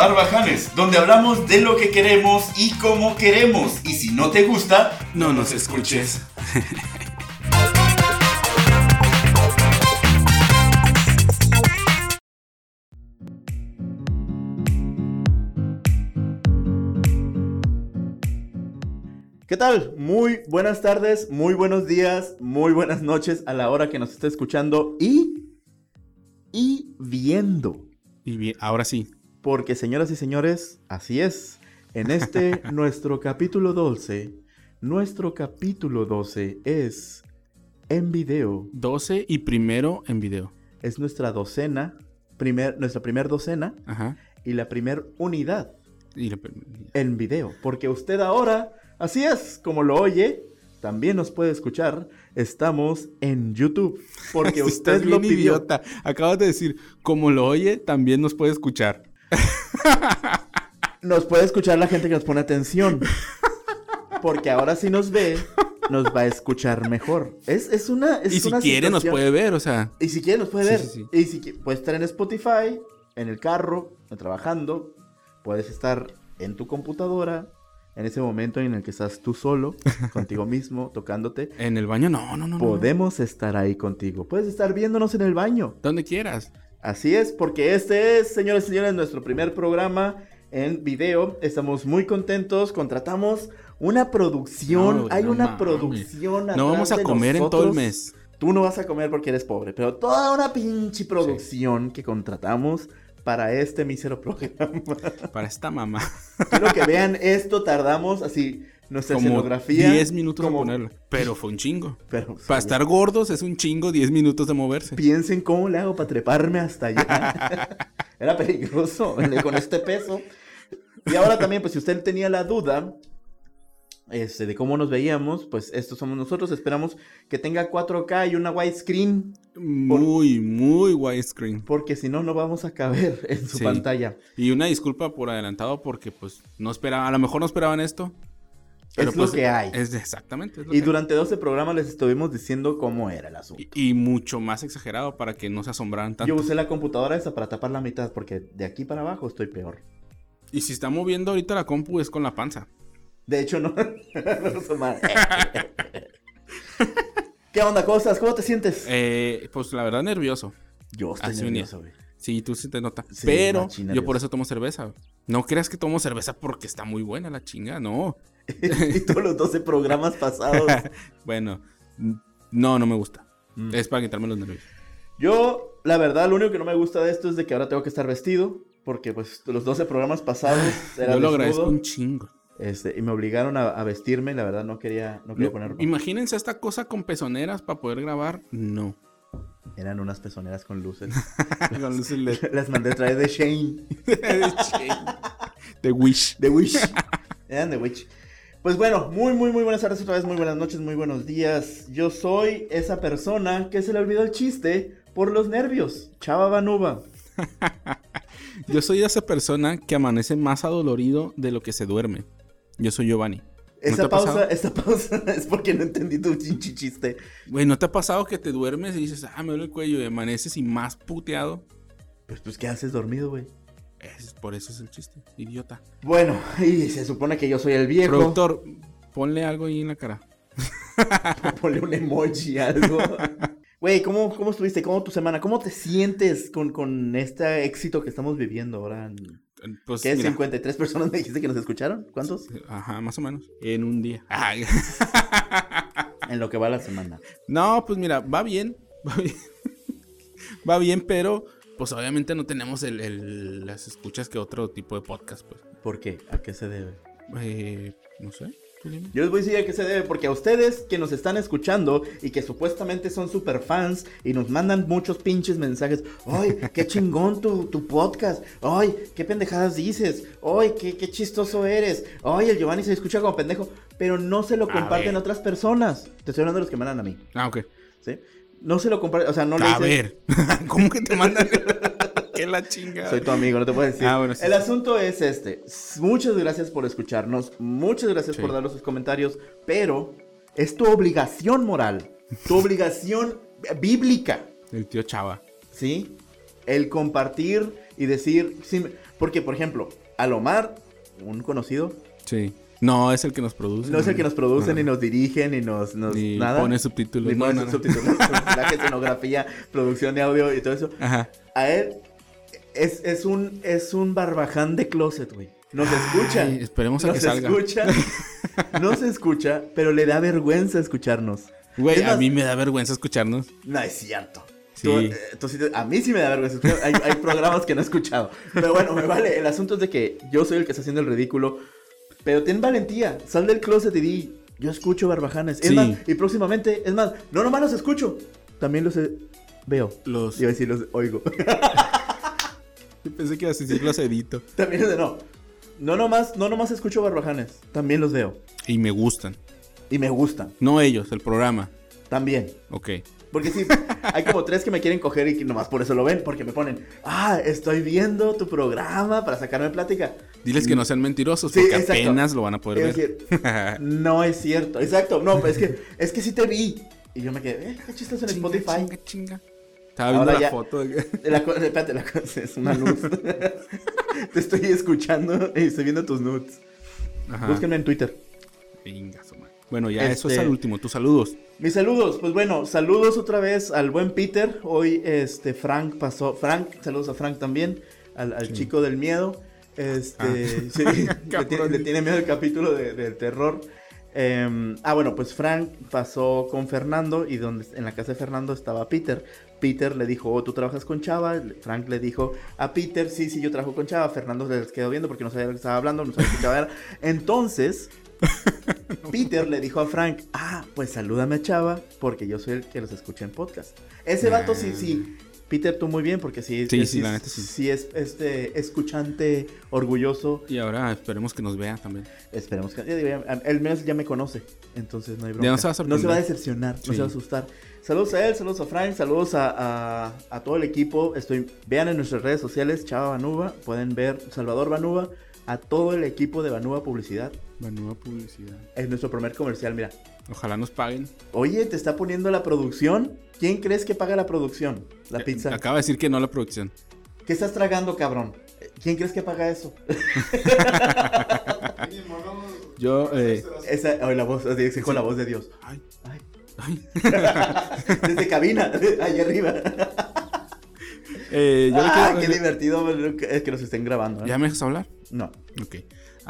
Barbajanes, donde hablamos de lo que queremos y cómo queremos. Y si no te gusta, no nos escuches. ¿Qué tal? Muy buenas tardes, muy buenos días, muy buenas noches a la hora que nos esté escuchando y. y viendo. Y bien, ahora sí. Porque, señoras y señores, así es. En este, nuestro capítulo 12, nuestro capítulo 12 es en video. 12 y primero en video. Es nuestra docena, primer, nuestra primer docena Ajá. y la primer unidad Y la- en video. Porque usted ahora, así es, como lo oye, también nos puede escuchar. Estamos en YouTube. Porque usted Estás lo bien pidió. idiota. Acabas de decir, como lo oye, también nos puede escuchar. Nos puede escuchar la gente que nos pone atención. Porque ahora si nos ve, nos va a escuchar mejor. Es, es una. Es y si una quiere, nos puede ver, o sea. Y si quiere, nos puede Sí, ver. sí, sí. Y si puedes estar en Spotify, en el carro, trabajando. Puedes estar en tu computadora. En ese momento en el que estás tú solo, contigo mismo, tocándote. En el baño, no, no, no. no. Podemos estar ahí contigo. Puedes estar viéndonos en el baño. Donde quieras. Así es, porque este es, señores y señores, nuestro primer programa en video. Estamos muy contentos. Contratamos una producción. No, Hay no una mames. producción. No vamos a comer en todo el mes. Tú no vas a comer porque eres pobre, pero toda una pinche producción que contratamos para este mísero programa. Para esta mamá. Quiero que vean esto, tardamos así nuestra Como escenografía. 10 minutos como- de ponerla. Pero fue un chingo. Pero, Para estar gordos es un chingo 10 minutos de moverse. Piensen cómo le hago para treparme hasta allá. Era peligroso con este peso. Y ahora también, pues si usted tenía la duda este, de cómo nos veíamos, pues estos somos nosotros. Esperamos que tenga 4K y una widescreen, Muy, muy widescreen. porque si no, no vamos a caber en su Sí. pantalla. Y una disculpa por adelantado porque pues no esperaba, a lo mejor no esperaban esto. Es lo que hay. Es exactamente. es lo Y que durante 12 programas les estuvimos diciendo cómo era el asunto. hay. y, y mucho más exagerado para que no se asombraran tanto. Yo usé la computadora esa para tapar la mitad, porque de aquí para abajo estoy peor. Y si está moviendo ahorita la compu es con la panza. De hecho, no. no. ¿Qué onda, cosas? ¿Cómo te sientes? Eh, pues la verdad nervioso. Yo estoy así nervioso, güey. Sí, tú sí te nota. Sí, Pero yo por eso tomo cerveza. No creas que tomo cerveza porque está muy buena la chinga, no. y todos los 12 programas pasados. bueno, no, no me gusta. Mm. Es para quitarme los nervios. Yo, la verdad, lo único que no me gusta de esto es de que ahora tengo que estar vestido. Porque, pues, los 12 programas pasados era Yo lo agradezco un chingo. este, y me obligaron a, a vestirme. La verdad, no quería, no quería No, poner ropa. imagínense esta cosa con pezoneras para poder grabar. No. Eran unas pezoneras con luces. Con luces LED. Las mandé a traer de Shane. De Wish. The Wish. Eran The Witch. Pues bueno, muy, muy, muy buenas tardes otra vez, muy buenas noches, muy buenos días. Yo soy esa persona que se le olvidó el chiste por los nervios. Chava Banuba. Yo soy esa persona que amanece más adolorido de lo que se duerme. Yo soy Giovanni. ¿No Esa pausa, esa pausa es porque no entendí tu chinchi chiste. Güey, ¿no te ha pasado que te duermes y dices, ah, me duele el cuello y amaneces y más puteado? Pues, pues, ¿qué haces dormido, güey? Es, por eso es el chiste, idiota. Bueno, y se supone que yo soy el viejo. Productor, ponle algo ahí en la cara. Ponle un emoji, algo. Güey, ¿cómo, ¿cómo estuviste? ¿Cómo tu semana? ¿Cómo te sientes con, con este éxito que estamos viviendo ahora? Pues, ¿Qué? mira, ¿53 personas me dijiste que nos escucharon? ¿Cuántos? Ajá, más o menos. En un día. Ay. En lo que va la semana. No, pues mira, va bien. Va bien, va bien pero pues obviamente no tenemos el, el- las escuchas que otro tipo de podcast, pues. ¿Por qué? ¿A qué se debe? Eh, no sé. Yo les voy a decir a qué se debe, porque a ustedes que nos están escuchando y que supuestamente son super fans y nos mandan muchos pinches mensajes. ¡Ay, qué chingón tu, tu podcast! ¡Ay, qué pendejadas dices! ¡Ay, qué, qué chistoso eres! ¡Ay, el Giovanni se escucha como pendejo! Pero no se lo A comparten ver. a otras personas. Te estoy hablando de los que mandan a mí, Ah, ok. ¿sí? No se lo comparten, o sea, no le A dicen... ver. ¿Cómo que te mandan? ¿Qué la chingada? Soy tu amigo, no te puedo decir. Ah, bueno, sí, el sí. asunto es este. Muchas gracias por escucharnos. Muchas gracias Sí. por darnos sus comentarios. Pero es tu obligación moral. Tu obligación bíblica. El tío Chava. ¿Sí? El compartir y decir. sí, Porque, por ejemplo, Alomar, un conocido, Sí. No, es el que nos produce. no es el que nos produce, ni nos dirige, ni nos, nos Ni nada. pone subtítulos. Ni No, pone no, subtítulos, escenografía, producción de audio y todo eso. Ajá. A él es, es un es un barbaján de closet, güey. Nos escucha. Ay, esperemos a nos que salga. escucha. No se escucha, pero le da vergüenza escucharnos. Güey, Es a mí me da vergüenza escucharnos. No es cierto. Sí. Tú, eh, tú a mí sí me da vergüenza. Hay, hay programas que no he escuchado. Pero bueno, me vale. El asunto es de que yo soy el que está haciendo el ridículo. Pero ten valentía. Sal del closet y di. Yo escucho barbajanes. Es Sí. más, y próximamente, es más, no nomás los escucho. También los eh, veo. Los. Iba a decir los oigo. Yo pensé que ibas a decir los edito. También no. No nomás, no nomás escucho barbajanes. También los veo. Y me gustan. Y me gustan. No ellos, el programa. También. Ok. Porque sí, hay como tres que me quieren coger y que nomás por eso lo ven, porque me ponen, ah, estoy viendo tu programa para sacarme plática. Diles que no sean mentirosos, Sí, porque exacto. apenas lo van a poder ver. decir, no es cierto, exacto, no, pues es que, es que sí te vi. Y yo me quedé, eh, qué chistoso en Chinga, Spotify. Chinga, chinga. Estaba viendo Ahora la ya- foto. La espérate, la cosa es una luz. te estoy escuchando y estoy viendo tus nudes. Ajá. Búsquenme en Twitter. Venga. Bueno, ya eso es Este- al último. Tus saludos. Mis saludos, pues bueno, saludos otra vez al buen Peter. Hoy este Frank pasó, Frank, saludos a Frank también, al, al chico del miedo. Este, Ah. sí, le, tiene, le tiene miedo el capítulo de- del terror. Em, ah, bueno, pues Frank pasó con Fernando y donde en la casa de Fernando estaba Peter. Peter le dijo, oh, ¿tú trabajas con Chava? Frank le dijo a Peter, sí, sí, yo trabajo con Chava. Fernando se les quedó viendo porque no sabía de lo que estaba hablando, no sabía qué Chava era. Entonces, Peter le dijo a Frank, ah, pues salúdame a Chava porque yo soy el que los escucha en podcast. Ese vato sí, sí. Peter, tú muy bien porque sí, Sí, es- sí, la neta sí. sí es este escuchante orgulloso. Y ahora esperemos que nos vea también. Esperemos que él menos ya me conoce, entonces no hay bronca. Ya no se va a sorprender. va a decepcionar, no se va a asustar. Saludos a él, saludos a Frank, saludos a, a- a todo el equipo. Estoy, vean en nuestras redes sociales, Chava Banuba, pueden ver Salvador Banuba, a todo el equipo de Banuba Publicidad. La nueva publicidad. Es nuestro primer comercial, mira. Ojalá nos paguen. Oye, te está poniendo la producción. ¿Quién crees que paga la producción? La Eh, pizza. Acaba de decir que no la producción. ¿Qué estás tragando, cabrón? ¿Quién crees que paga eso? Yo, eh, Esa, oh, la voz, así exijo la voz de Dios. ay, Ay. ay. Desde cabina, ahí arriba. Eh, yo le ah, quiero- qué divertido es que nos estén grabando. ¿eh? ¿Ya me dejas hablar? No. Ok.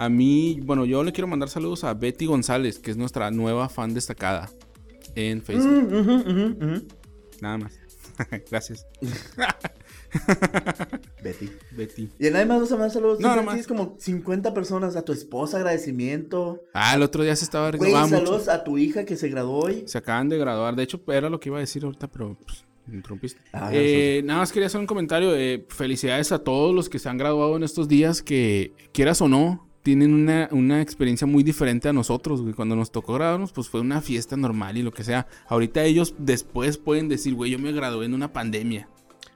A mí, bueno, yo le quiero mandar saludos a Betty González, que es nuestra nueva fan destacada en Facebook. Mm, ujú. Nada más. Gracias, Betty. Betty. Y nadie más a mandar saludos. No, nomás. tienes como 50 personas. A tu esposa, agradecimiento. Ah, el otro día se estaba Güey, saludos a tu hija que se graduó hoy. Se acaban de graduar. De hecho, era lo que iba a decir ahorita, pero pues, me interrumpiste. Ah, Eh, nada más quería hacer un comentario. eh, felicidades a todos los que se han graduado en estos días, que quieras o no, tienen una, una experiencia muy diferente a nosotros. güey. Cuando nos tocó graduarnos, pues fue una fiesta normal y lo que sea. Ahorita ellos después pueden decir, güey, yo me gradué en una pandemia.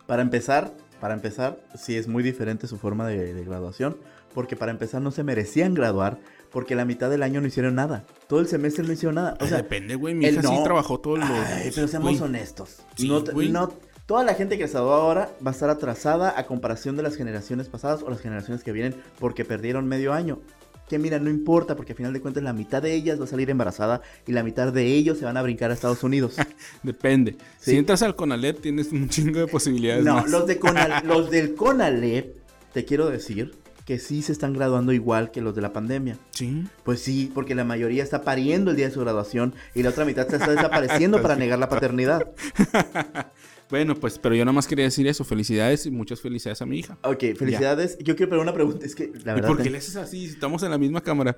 Para empezar, para empezar, sí es muy diferente su forma de, de graduación. Porque para empezar no se merecían graduar. Porque la mitad del año no hicieron nada. Todo el semestre no hicieron nada. O Ay, sea, depende, güey. Mi el hija sí trabajó todos los. Ay, pero seamos güey. honestos. Sí, no, güey. no- toda la gente que se graduó ahora va a estar atrasada a comparación de las generaciones pasadas o las generaciones que vienen porque perdieron medio año. Que mira, no importa porque al final de cuentas la mitad de ellas va a salir embarazada y la mitad de ellos se van a brincar a Estados Unidos. Depende. Sí. Si entras al Conalep, tienes un chingo de posibilidades. no, más. los, de Conal- los del CONALEP, te quiero decir que sí se están graduando igual que los de la pandemia. Sí. Pues sí, porque la mayoría está pariendo el día de su graduación y la otra mitad se está desapareciendo para negar la paternidad. Bueno, pues, pero yo nada más quería decir eso. Felicidades y muchas felicidades a mi hija. Ok, felicidades. Yo quiero preguntar una pregunta. Es que la ¿Y verdad. por qué te- le haces así? Si estamos en la misma cámara.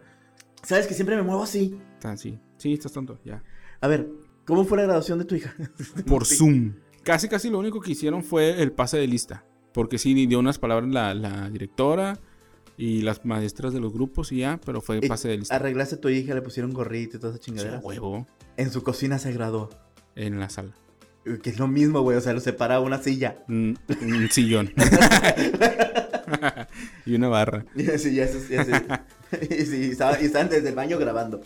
Sabes que siempre me muevo así. Ah, sí. Sí, estás tonto, ya. A ver, ¿cómo fue la graduación de tu hija? Por Zoom. Casi, casi lo único que hicieron fue el pase de lista. Porque sí, dio unas palabras la, la directora y las maestras de los grupos y ya, pero fue Eh, pase de lista. Arreglaste a tu hija, le pusieron gorrito y toda esa Sí, chingadera. a huevo En su cocina se graduó. en la sala. Que es lo mismo, güey. O sea, lo separa una silla. Mm, Un sillón. y una barra. Sí, ya, eso- ya sé. y, sí, y estaban desde el baño grabando.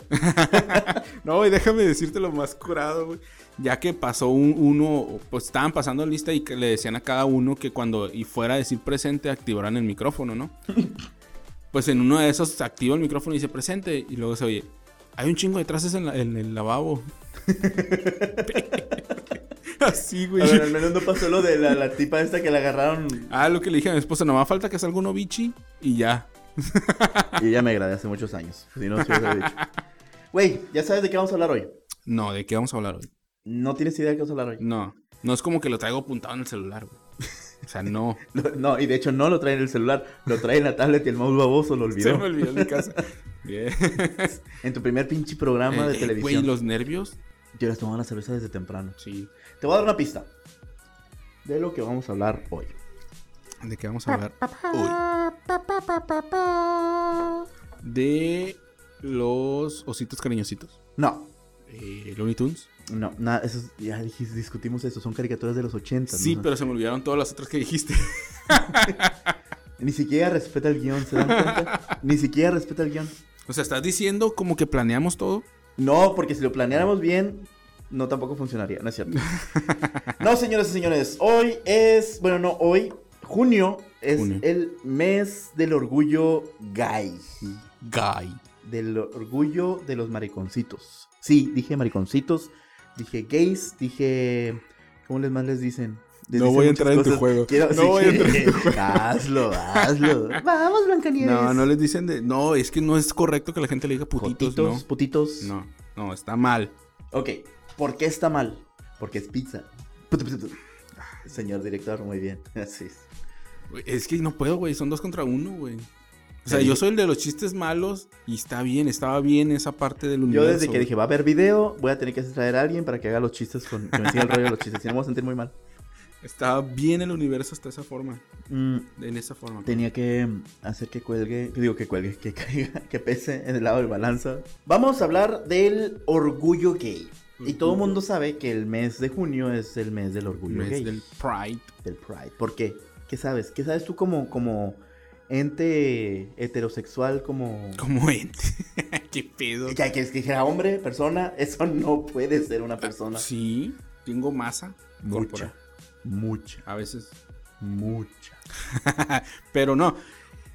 No, y déjame decirte lo más curado, güey. Ya que pasó un- uno, pues estaban pasando lista y que le decían a cada uno que cuando y fuera a decir presente activaran el micrófono, ¿no? pues en uno de esos activa el micrófono y dice presente y luego se oye, hay un chingo de traces en, la- en el lavabo. Así, güey. A ver, al menos no pasó lo de la, la tipa esta que la agarraron. Ah, lo que le dije a mi esposa, nomás falta que salga uno bichi y ya. Y ella me agradé hace muchos años. Si no, dicho. Güey, ¿ya sabes de qué vamos a hablar hoy? No, ¿de qué vamos a hablar hoy? No tienes idea de qué vamos a hablar hoy. No, no es como que lo traigo apuntado en el celular, güey. O sea, no. No, y de hecho no lo trae en el celular, lo trae en la tablet y el mouse baboso lo olvidó. Se me olvidó en mi casa. Bien. En tu primer pinche programa de Eh, eh, televisión. Güey, los nervios. Yo les tomaba la cerveza desde temprano. Sí. Te voy a dar una pista de lo que vamos a hablar hoy. ¿De qué vamos a hablar hoy? De los ositos cariñositos. No, Eh, Looney Tunes. no, nada, eso es- ya dijiste, discutimos eso, son caricaturas de los 80. Sí, ¿no? pero se me olvidaron todas las otras que dijiste. Ni siquiera respeta el guion, ¿se dan cuenta? Ni siquiera respeta el guion. O sea, estás diciendo como que planeamos todo. No, porque si lo planeáramos bien, no tampoco funcionaría, no es cierto. No, señores y señores, hoy es, bueno, no, hoy, junio, es Junio. el mes del orgullo gay. Guy. Del orgullo de los mariconcitos. Sí, dije mariconcitos, dije gays, dije, ¿cómo les más les dicen? No voy a entrar en tu juego. Quiero- No voy a entrar en tu juego. Hazlo, hazlo. Vamos, Blancanieves. No, no les dicen de. No, es que no es correcto que la gente le diga putitos, Putitos, putitos. ¿no? No, no, está mal. Ok, ¿por qué está mal? Porque es pizza. Señor director, muy bien. Así es. Es que no puedo, güey. Son dos contra uno, güey. O sea, Sí. yo soy el de los chistes malos y está bien, estaba bien esa parte del Yo universo. desde que dije, va a haber video, voy a tener que traer a alguien para que haga los chistes con... Que me siga el rollo de los chistes. Si no me voy a sentir muy mal. Estaba bien el universo hasta esa forma. Mm, En esa forma. tenía que hacer que cuelgue... Digo, que cuelgue, que caiga, que pese en el lado del balanza. Vamos a hablar del orgullo gay. Y todo el mundo sabe que el mes de junio es el mes del orgullo Mes gay. del Pride. del Pride. ¿Por qué? ¿Qué sabes? ¿Qué sabes tú como, como ente heterosexual, como... Como ente. Qué pedo. Ya que es que hombre, persona, eso no puede ser una persona. Sí, tengo masa. Mucha, corporal. Mucha, A veces. mucha. Pero no.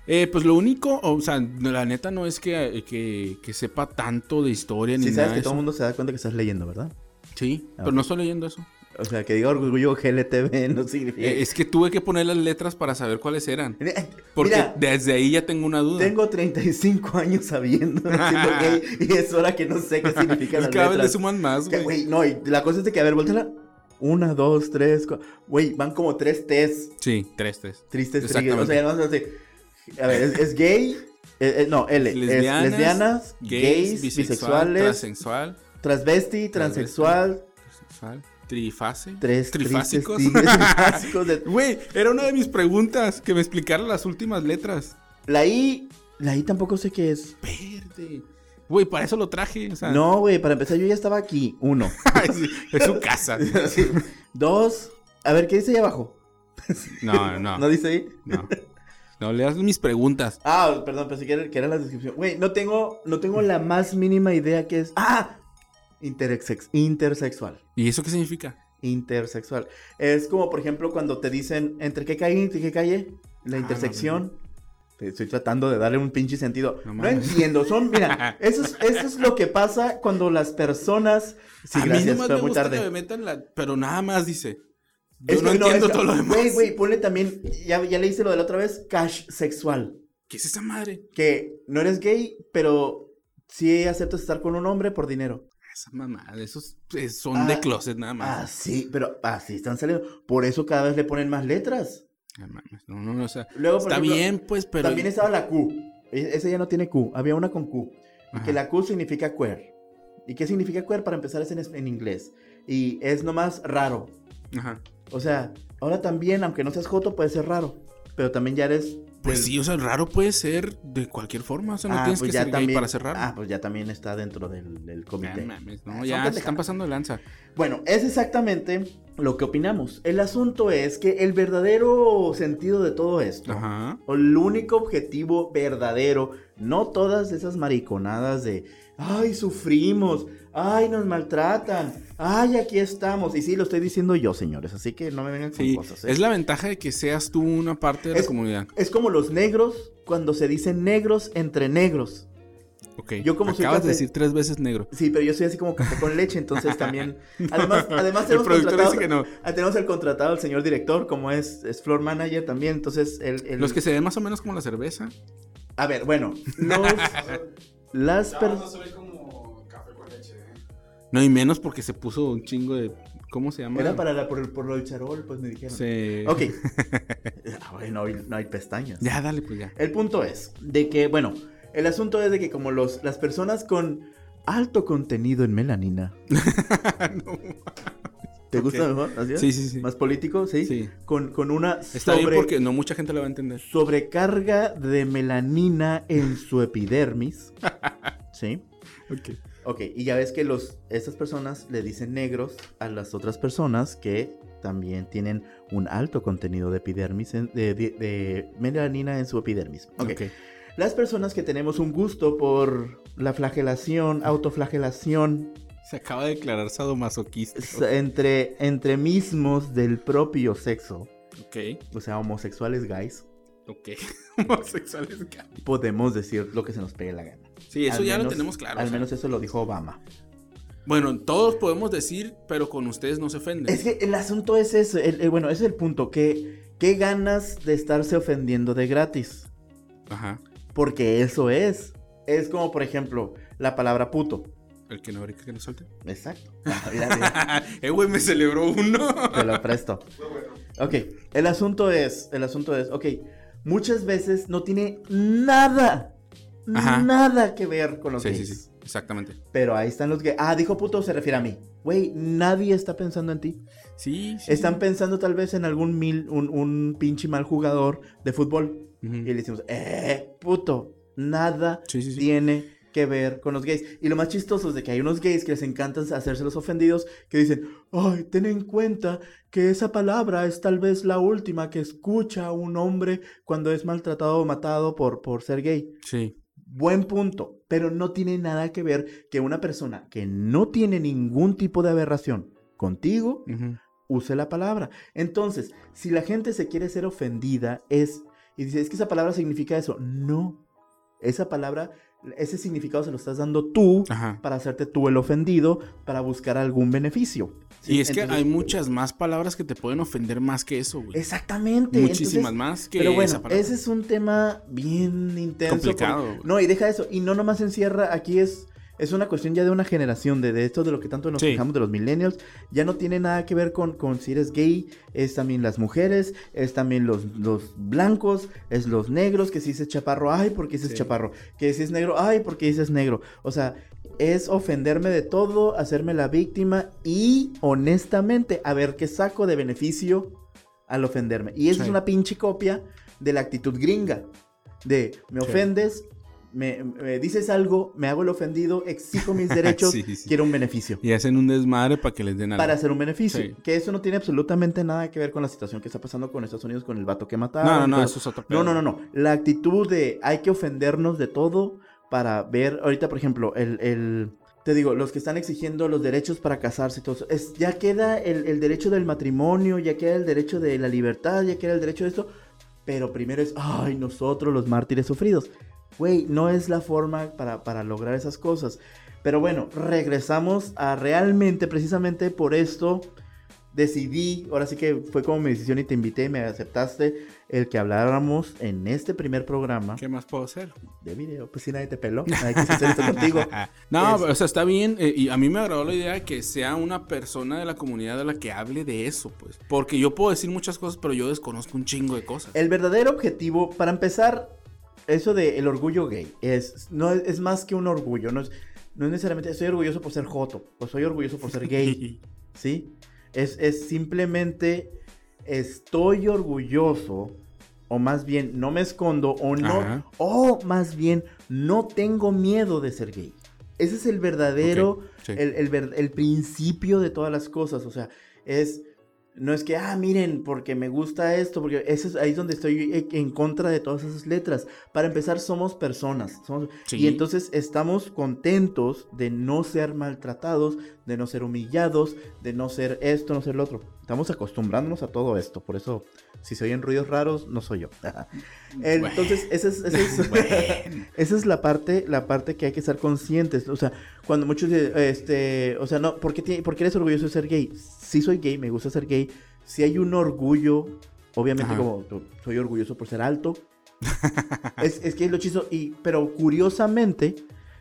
Eh, pues lo único, o sea, la neta no es que, que, que sepa tanto de historia ni Sí, nada sabes que todo el mundo se da cuenta que estás leyendo, ¿verdad? Sí, Ah, pero no estoy leyendo eso. O sea, que diga orgullo GLTV no significa... Eh, es que tuve que poner las letras para saber cuáles eran. Porque Mira, desde ahí ya tengo una duda. tengo 35 años sabiendo, gay, y es hora que no sé qué significan las cada vez le letras. suman más, güey. No, y la cosa es de que, a ver, volteala. Una, dos, tres, güey, van como tres T's. Sí, tres, tres. Tristes trigues. O sea, no sé si- A ver, es, es gay. eh, eh, no, L. es Lesbianas, lesbianas, gays, bisexuales, transexual, transvesti, transexual, transexual, trifase, tres trifásicos. tristes de- Güey, era una de mis preguntas que me explicaran las últimas letras. La I, la I tampoco sé qué es. Verde. Güey, para eso lo traje. O sea, No, güey, para empezar yo ya estaba aquí. Uno. Sí, es su casa. Sí. Dos. A ver, ¿qué dice ahí abajo? No, no. ¿No dice ahí? No. No, le das mis preguntas. Ah, perdón, pensé que era, que era la descripción. Güey, no tengo, no tengo la más mínima idea qué es. ¡Ah! Intersex, intersexual. ¿Y eso qué significa? Intersexual. Es como, por ejemplo, cuando te dicen entre qué calle y entre qué calle, la Ah, intersección. Te Estoy tratando de darle un pinche sentido. No No, entiendo. Son, mira, eso es, eso es lo que pasa cuando las personas. Sí, a mí gracias, nomás fue me muy gusta tarde. que me metan la... Pero nada más dice. Yo Es no que entiendo es que- todo lo demás. Güey, güey, ponle también. Ya, ya leíste lo de la otra vez, cash sexual. ¿Qué es esa madre? Que no eres gay, pero sí aceptas estar con un hombre por dinero. Esa mamada, esos eh, son Ah, de closet nada más. Ah, sí, pero así están saliendo. Por eso cada vez le ponen más letras. No mames, No, no, o sea, Luego, está ejemplo, bien, pues, pero. También estaba la Q. E- Esa ya no tiene Q. Había una con Q. Y Ajá. que la Q significa queer. ¿Y qué significa queer? Para empezar es en, en inglés. Y es nomás raro. Ajá. O sea, ahora también, aunque no seas joto, puede ser raro. Pero también ya eres... Pues del- sí, o sea, raro puede ser de cualquier forma. O sea, no Ah, tienes pues que ser gay para ser raro. Ah, pues ya también está dentro del, del Ya, comité. mames, Ah, no, son ya se están pasando de lanza. Bueno, es exactamente lo que opinamos. El asunto es que el verdadero sentido de todo esto, Ajá. o el único objetivo verdadero No todas esas mariconadas de, ay, sufrimos, ay, nos maltratan, ay, aquí estamos. Y sí, lo estoy diciendo yo, señores, así que no me vengan con Sí, cosas. ¿eh? es la ventaja de que seas tú una parte de la Es- comunidad. Es como los negros cuando se dicen negros entre negros. Ok. yo como soy Acabas de decir tres veces negro. Sí, pero yo soy así como café con leche, entonces también. Además, además El tenemos productor contratado, dice que no. ah, tenemos el contratado al señor director, como es, es floor manager también, entonces el, el- Los que se ven más o menos como la cerveza. A ver, bueno, los- las No, per- no No, y menos porque se puso un chingo de. ¿Cómo se llama? Era para la, por, el- por lo del charol, pues me dijeron. Se... Ok. Ah, güey, no, hay- no hay pestañas. Ya, dale, pues ya. El punto es de que, bueno, el asunto es de que como los, las personas con alto contenido en melanina. ¿Te gusta Ok. mejor? ¿Así? Sí, sí, sí. ¿Más político? Sí. Sí. Con, con una Está bien porque no mucha gente lo va a entender. sobrecarga de melanina en su epidermis. ¿Sí? Ok. Ok, y ya ves que los, estas personas le dicen negros a las otras personas que también tienen un alto contenido de epidermis, en- de, de- de melanina en su epidermis. Ok. Ok. Las personas que tenemos un gusto por la flagelación, autoflagelación, Se acaba de declarar sadomasoquista. entre, entre mismos del propio sexo, Ok. o sea, homosexuales guys, Ok. Homosexuales. ca- podemos decir lo que se nos pegue la gana. Sí, eso Al ya lo tenemos claro. Al o sea. menos eso lo dijo Obama. Bueno, todos podemos decir, pero con ustedes no se ofenden. Es que el asunto es eso, el- el- bueno, ese es el punto, que qué ganas de estarse ofendiendo de gratis, Ajá. porque eso es. Es como, por ejemplo, la palabra puto. El que no brinca que no suelte. Exacto. Eh, güey, me celebró uno. te lo presto. Ok, el asunto es, el asunto es, ok, muchas veces no tiene nada, Ajá. nada que ver con los sí, sí, gays. sí. Exactamente. Pero ahí están los gays. Ah, dijo puto, se refiere a mí. Güey, nadie está pensando en ti. Sí, sí. Están pensando tal vez en algún mil, un, un pinche mal jugador de fútbol. Y le decimos, eh, puto, nada Sí, sí, sí. tiene que ver con los gays. Y lo más chistoso es de que hay unos gays que les encanta hacerse los ofendidos que dicen, ay, ten en cuenta que esa palabra es tal vez la última que escucha un hombre cuando es maltratado o matado por, por ser gay. Sí. Buen punto, pero no tiene nada que ver que una persona que no tiene ningún tipo de aberración contigo use la palabra. Entonces, si la gente se quiere ser ofendida, es. Y dice, es que esa palabra significa eso. No. Esa palabra, ese significado se lo estás dando tú Ajá. para hacerte tú el ofendido, para buscar algún beneficio. ¿sí? Y es que hay muchas más palabras que te pueden ofender más que eso, güey. Exactamente. Muchísimas entonces- más que Pero bueno, esa palabra. ese es un tema bien intenso. Complicado, porque-. No, y deja eso. Y no nomás encierra, aquí es, es una cuestión ya de una generación, de, de esto de lo que tanto nos Sí. quejamos de los millennials. Ya no tiene nada que ver con, con si eres gay, es también las mujeres, es también los, los blancos, es los negros, que si dices chaparro, ay, porque dices Sí. chaparro. Que si es negro, ay, porque dices negro. O sea, es ofenderme de todo, hacerme la víctima y honestamente a ver qué saco de beneficio al ofenderme. Y esa Sí. es una pinche copia de la actitud gringa. De me ofendes, me, me dices algo, me hago el ofendido, exijo mis derechos, Sí, sí. quiero un beneficio. Y hacen un desmadre para que les den algo. Para hacer un beneficio. Sí. Que eso no tiene absolutamente nada que ver con la situación que está pasando con Estados Unidos, con el vato que mataron. No, no, no, eso es otro No, no, no, no. La actitud de hay que ofendernos de todo para ver, ahorita por ejemplo, el, el- te digo, los que están exigiendo los derechos para casarse y todo eso, es, ya queda el, el derecho del matrimonio, ya queda el derecho de la libertad, ya queda el derecho de esto, pero primero es, ay, nosotros los mártires sufridos. Güey, no es la forma para, para lograr esas cosas. Pero bueno, regresamos a realmente, precisamente por esto, decidí, ahora sí que fue como mi decisión y te invité y me aceptaste el que habláramos en este primer programa ¿Qué más puedo hacer? de video. Pues si nadie te peló, nadie quiso hacer esto contigo. No, Es- o sea, está bien. eh, y a mí me agradó la idea de que sea una persona de la comunidad a la que hable de eso, pues. Porque yo puedo decir muchas cosas, pero yo desconozco un chingo de cosas. El verdadero objetivo, para empezar, eso de el orgullo gay, es, no, es, más que un orgullo, no es, no es necesariamente estoy orgulloso por ser joto, o soy orgulloso por ser gay, ¿sí? Es, es simplemente estoy orgulloso, o más bien no me escondo, o no, Ajá. o más bien no tengo miedo de ser gay. Ese es el verdadero, sí. el, el el principio de todas las cosas, o sea, es No es que, ah, miren, porque me gusta esto, porque eso es ahí es donde estoy eh, en contra de todas esas letras. Para empezar, somos personas. somos- Sí. Y entonces estamos contentos de no ser maltratados, de no ser humillados, de no ser esto, no ser lo otro. Estamos acostumbrándonos a todo esto. Por eso, si se oyen ruidos raros, no soy yo. entonces, esa es, esa es- Bueno. esa es la parte, la parte que hay que estar conscientes. O sea, cuando muchos dicen, este, o sea, no, ¿por qué, ti- por qué eres orgulloso de ser gay? Sí soy gay, me gusta ser gay. Si hay un orgullo, obviamente Ajá. como soy orgulloso por ser alto. es, es que es lo chizo. Y, pero curiosamente,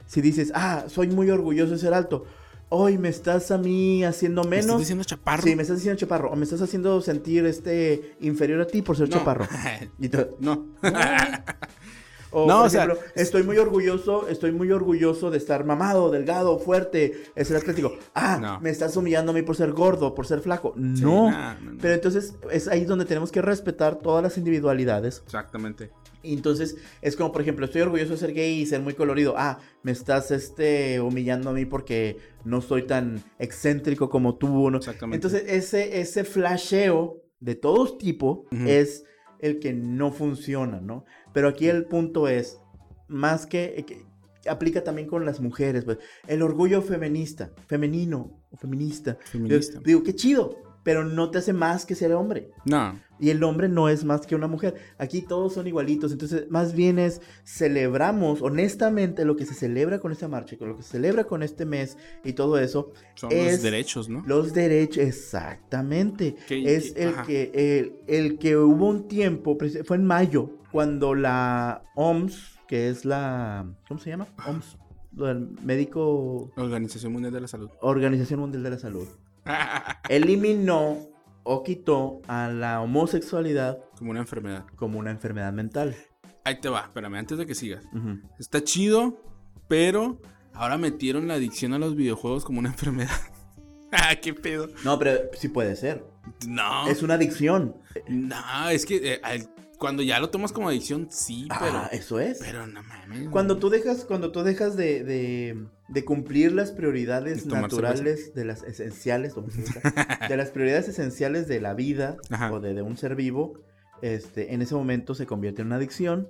si dices, ah, soy muy orgulloso de ser alto. Hoy me estás a mí haciendo ¿Me estás menos. diciendo chaparro? Sí, me estás diciendo chaparro. O me estás haciendo sentir este inferior a ti por ser No. chaparro. Y No. o, No, por o sea, ejemplo, estoy muy orgulloso, estoy muy orgulloso de estar mamado, delgado, fuerte, es el atlético. Ah, No. me estás humillando a mí por ser gordo, por ser flaco. Sí, No. nah. Pero entonces es ahí donde tenemos que respetar todas las individualidades. Exactamente. Y entonces es como, por ejemplo, estoy orgulloso de ser gay y ser muy colorido. Ah, me estás este, humillando a mí porque no soy tan excéntrico como tú. ¿no? Exactamente. Entonces ese, ese flasheo de todo tipo es el que no funciona, ¿no? Pero aquí el punto es, más que, que aplica también con las mujeres, pues, el orgullo feminista, femenino o feminista. Feminista. Yo digo, qué chido, pero no te hace más que ser hombre. No. Y el hombre no es más que una mujer. Aquí todos son igualitos. Entonces, más bien es celebramos honestamente lo que se celebra con esta marcha, con lo que se celebra con este mes y todo eso. Son Es- los derechos, ¿no? Los derechos, exactamente. Es el ajá. que, el, el que hubo un tiempo, fue en mayo, cuando la OMS, que es la, ¿cómo se llama? OMS, el médico, Organización Mundial de la Salud. Organización Mundial de la Salud, eliminó o quitó a la homosexualidad Como una enfermedad. como una enfermedad mental. Ahí te va, espérame, antes de que sigas. Está chido, pero ahora metieron la adicción a los videojuegos como una enfermedad. ah, qué pedo. No, pero sí puede ser. No. Es una adicción. No, es que eh, al- cuando ya lo tomas como adicción, sí, pero. Ah, eso es. Pero no mames. Cuando tú dejas, cuando tú dejas de, de- de cumplir las prioridades naturales, de las esenciales, de las prioridades esenciales de la vida Ajá. o de, de un ser vivo, este, en ese momento se convierte en una adicción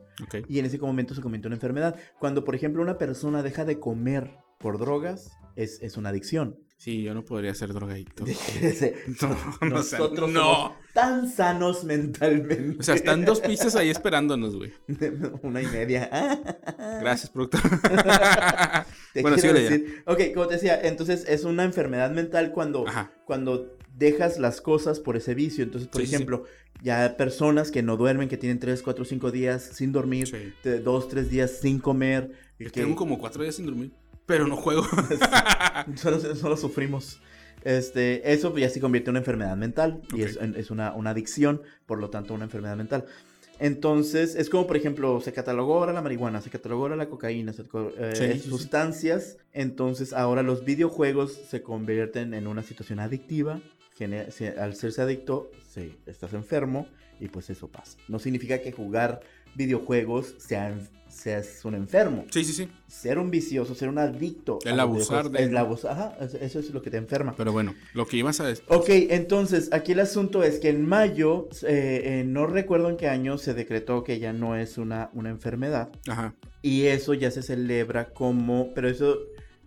y en ese momento se convierte en una enfermedad. Cuando, por ejemplo, una persona deja de comer por drogas, es, es una adicción. Sí, yo no podría ser drogadicto. No, o sea, Nosotros no. somos tan sanos mentalmente. O sea, están dos pizzas ahí esperándonos, güey. una y media. Gracias, productor. Te Bueno, quiero síguele ya. decir. Ok, como te decía, entonces es una enfermedad mental cuando, Ajá. cuando dejas las cosas por ese vicio. Entonces, por Sí, sí, ejemplo, ya personas que no duermen, que tienen 3, 4, 5 días sin dormir, Sí. de 2, 3 días sin comer. Yo que tengo como cuatro días sin dormir, pero no juego. solo, solo sufrimos. Este, eso ya se convierte en una enfermedad mental y es, es una, una adicción, por lo tanto, una enfermedad mental. Entonces, es como, por ejemplo, se catalogó ahora la marihuana, se catalogó ahora la cocaína, se eh, Sí, sí, sí. sustancias. Entonces, ahora los videojuegos se convierten en una situación adictiva. Gene- se- al serse adicto, sí, estás enfermo y pues eso pasa. No significa que jugar videojuegos sea, seas un enfermo. sí, sí, sí. Ser un vicioso, ser un adicto. El abusar de- El abusar, ajá, eso- es lo que te enferma. Pero bueno, lo que ibas a decir. Ok, entonces aquí el asunto es que en mayo, eh, eh, no recuerdo en qué año, se decretó que ya no es una, una enfermedad. Ajá. Y eso ya se celebra como, pero eso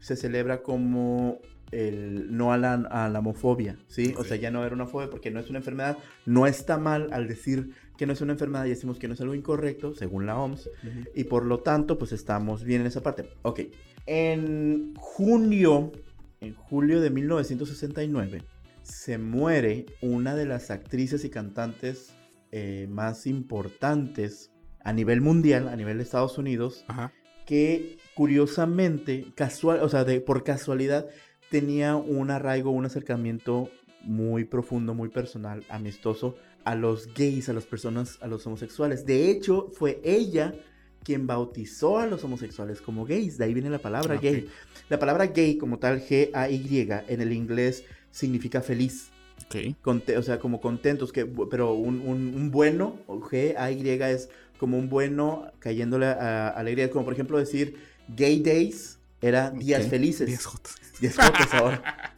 se celebra como el no a la, a la homofobia, ¿sí? O sea, ya no era una fobia porque no es una enfermedad. No está mal al decir que no es una enfermedad y decimos que no es algo incorrecto, según la OMS. Y por lo tanto, pues estamos bien en esa parte. Ok. En junio, en julio de 1969, se muere una de las actrices y cantantes eh, más importantes a nivel mundial, a nivel de Estados Unidos, Ajá. que curiosamente, casual, o sea, de, por casualidad, tenía un arraigo, un acercamiento muy profundo, muy personal, amistoso a los gays, a las personas, a los homosexuales. De hecho, fue ella quien bautizó a los homosexuales como gays. De ahí viene la palabra Ok. gay. La palabra gay, como tal, G-A-Y, en el inglés significa feliz. Ok. Conte- o sea, como contentos, que, pero un, un- un bueno, G-A-Y es como un bueno cayéndole a, a alegría. Como por ejemplo decir gay days era días Ok. felices. Días jotos. Días jotos ahora.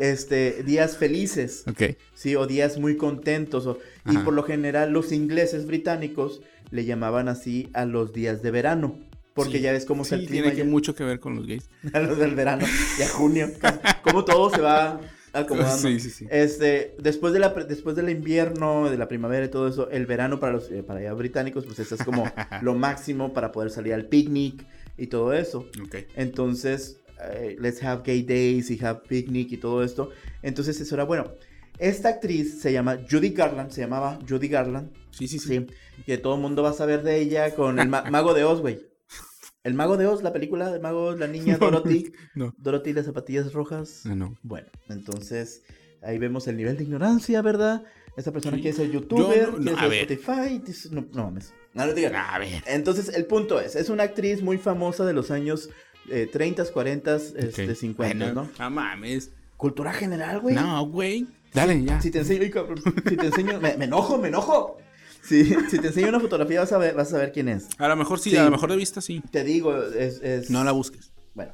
este, días felices, Ok. sí, o días muy contentos, o- y por lo general los ingleses británicos le llamaban así a los días de verano, porque Sí. ya ves cómo está Sí, tiene que mucho que ver con los gays. a los del verano y a junio, como todo se va acomodando. Sí, sí, sí. Este, después de la después del invierno, de la primavera y todo eso, el verano para los eh, para allá británicos, pues eso es como lo máximo para poder salir al picnic y todo eso. Ok. Entonces, eh, let's have gay days y have picnic y todo esto. Entonces, eso era bueno. Esta actriz se llama Judy Garland, se llamaba Judy Garland, Sí, sí, sí. sí, que todo el mundo va a saber de ella con el ma- Mago de Oz, güey. El Mago de Oz, la película de Mago la niña Dorothy, No. Dorothy y las zapatillas rojas. No, no. Bueno, entonces ahí vemos el nivel de ignorancia, ¿verdad? Esta persona Sí. quiere ser youtuber, Yo no- no, quiere ser. Spotify, no, no mames. No, no digas. A ver. Entonces, el punto es, es una actriz muy famosa de los años eh, 30, 40, este, Ok. 50, Bueno, ¿no? No mames. Cultura general, güey. No, güey. Dale, ya. Si te enseño, si te enseño, me, me enojo, me enojo. Si, si te enseño una fotografía vas a ver, vas a saber quién es. A lo mejor sí, Sí. a lo mejor de vista sí. Te digo, es, es... No la busques. Bueno.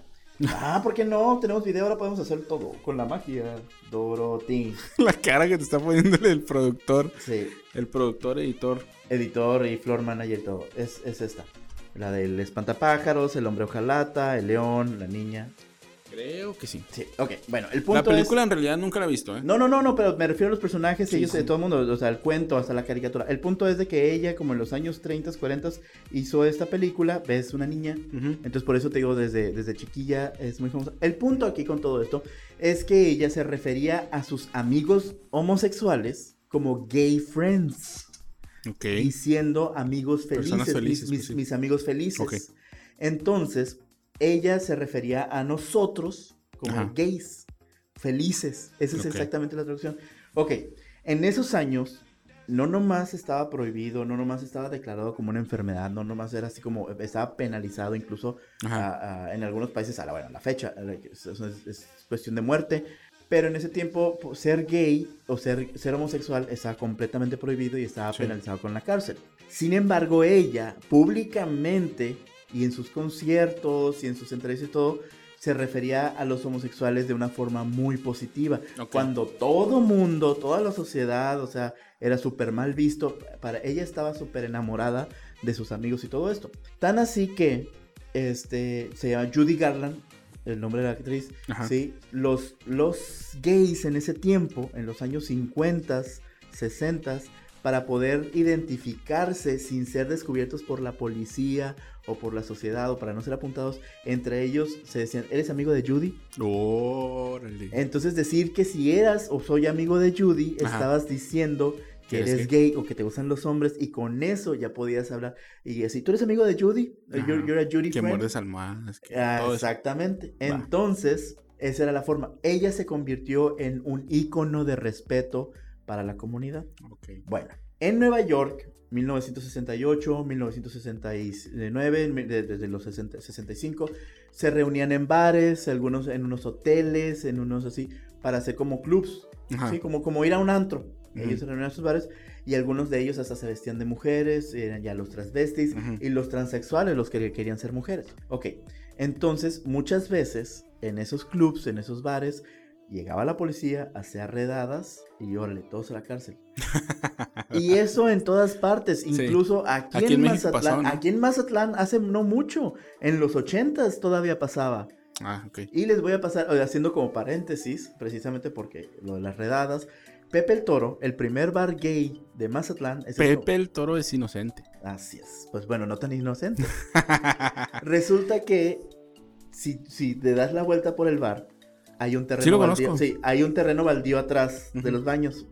Ah, ¿por qué no? Tenemos video, ahora podemos hacer todo con la magia. Dorothy. La cara que te está poniéndole el productor. Sí. El productor, editor. editor y floor manager y todo. Es, es esta. La del espantapájaros, el hombre hojalata, el león, la niña. Creo que sí. Sí, ok. Bueno, el La punto película es... en realidad nunca la he visto, ¿eh? No, no, no, no, pero me refiero a los personajes, Sí, ellos, sí. de todo el mundo, o sea, el cuento, hasta la caricatura. El punto es de que ella, como en los años 30, 40, hizo esta película, ves una niña, entonces por eso te digo, desde, desde chiquilla es muy famosa. El punto aquí con todo esto es que ella se refería a sus amigos homosexuales como gay friends. Ok. diciendo amigos felices, felices, mis, mis- pues mis amigos felices. Ok. Entonces, ella se refería a nosotros como Ajá. gays, felices. Esa es Ok. exactamente la traducción. Ok, en esos años, no nomás estaba prohibido, no nomás estaba declarado como una enfermedad, no nomás era así como, estaba penalizado incluso a- a- en algunos países a la, bueno, a la fecha, es- es cuestión de muerte. Pero en ese tiempo, po- ser gay o ser, ser homosexual estaba completamente prohibido y estaba Sí. penalizado con la cárcel. Sin embargo, ella públicamente y en sus conciertos y en sus entrevistas y todo, se refería a los homosexuales de una forma muy positiva. Cuando todo mundo, toda la sociedad, o sea, era súper mal visto, para ella estaba súper enamorada de sus amigos y todo esto. Tan así que este, se llama Judy Garland, el nombre de la actriz, Ajá. ¿sí? Los, los gays en ese tiempo, en los años 50, 60, para poder identificarse sin ser descubiertos por la policía o por la sociedad o para no ser apuntados, entre ellos se decían, ¿eres amigo de Judy? Órale. Entonces decir que si eras o soy amigo de Judy, Ajá. estabas diciendo que eres eres gay o que te gustan los hombres y con eso ya podías hablar y decir, ¿tú eres amigo de Judy? You're, you're a Judy que friend?" muerdes almohadas. que Ah, todo eso. exactamente. Entonces, esa era la forma. Ella se convirtió en un ícono de respeto para la comunidad. Ok. Bueno, en Nueva York, 1968, 1969, mi- de- desde los 60 65, se reunían en bares, algunos en unos hoteles, en unos así, para hacer como clubs. ¿sí? como, como ir a un antro. Ujú. Ellos se reunían en sus bares y algunos de ellos hasta se vestían de mujeres, eran ya los transvestis Ujú. y los transexuales, los que querían ser mujeres. Ok, entonces muchas veces en esos clubs, en esos bares, llegaba la policía, hacía redadas y órale, todos a la cárcel. y eso en todas partes, Sí. incluso aquí, Aquí en, Mazatlán. pasó, ¿no? Aquí en Mazatlán hace no mucho, en los ochentas todavía pasaba. Ah, ok. Y les voy a pasar, haciendo como paréntesis, precisamente porque lo de las redadas. Pepe el Toro, el primer bar gay de Mazatlán. es Pepe el toro es inocente. Así es. Pues bueno, no tan inocente. Resulta que si, si te das la vuelta por el bar, hay un terreno Sí lo baldío. conozco. Sí, hay un terreno baldío atrás de los baños.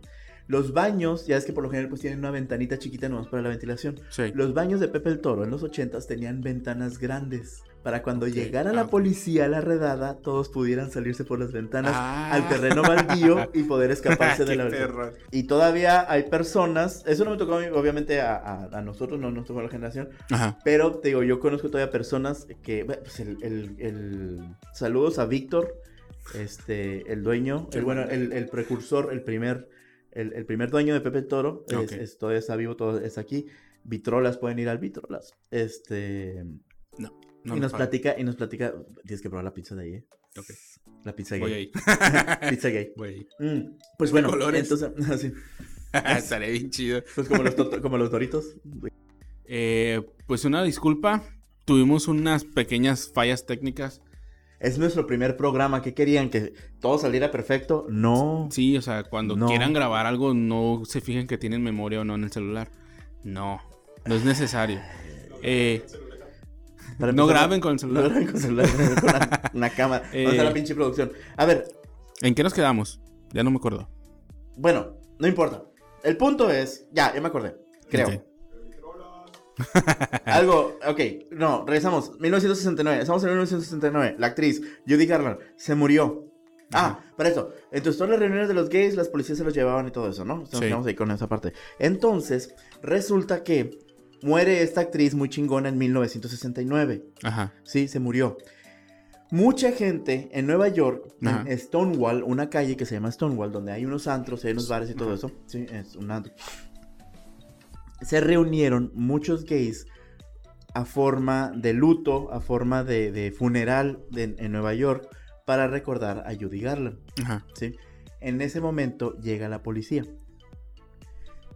Los baños, ya es que por lo general pues tienen una ventanita chiquita nomás para la ventilación. Sí. Los baños de Pepe el Toro en los ochentas tenían ventanas grandes. Para cuando llegara ah, la policía a la redada, todos pudieran salirse por las ventanas Ah. al terreno baldío y poder escaparse de la terror. Y todavía hay personas, eso no me tocó obviamente a, a- a nosotros, no nos tocó a la generación, Ajá. pero te digo, yo conozco todavía personas que, pues el, el- el- saludos a Víctor, este, el dueño, el, bueno, bueno. el, el precursor, el primer, el, el primer dueño de Pepe Toro, es- Ok. es- todavía está vivo, todo es aquí. Vitrolas, pueden ir al Vitrolas. Este. No. No y nos platica, y nos platica. Tienes que probar la pizza de ahí, ¿eh? Ok. La pizza Voy gay. ahí. pizza gay. Voy ahí. Mm, Pues bueno, colores? entonces, así, Estaré bien chido. pues como los, como los doritos. Eh, pues una disculpa. Tuvimos unas pequeñas fallas técnicas. Es nuestro primer programa. ¿Qué querían? ¿Que todo saliera perfecto? No. Sí, o sea, cuando No. quieran grabar algo, no se fijen que tienen memoria o no en el celular. No, no es necesario. Eh, Para no empezar, graben con el No celular. graben con celular, con una, una cámara. ¿Dónde está Eh. la pinche producción? A ver, ¿En qué nos quedamos? Ya no me acuerdo. bueno, no importa. El punto es. Ya, ya me acordé. Creo. Algo, ok, no, regresamos. 1969, estamos en 1969. La actriz Judy Garland se murió. Ah, para eso. Entonces, todas las reuniones de los gays, las policías se los llevaban y todo eso, ¿no? Sí. quedamos ahí con esa parte. Entonces, resulta que muere esta actriz muy chingona en 1969. Ajá. Sí, se murió. Mucha gente en Nueva York, Ajá. en Stonewall, una calle que se llama Stonewall, donde hay unos antros, hay unos bares y todo eso. Sí, es un antro. Se reunieron muchos gays a forma de luto, a forma de, de funeral de- en Nueva York para recordar a Judy Garland. Ajá. ¿sí? En ese momento llega la policía,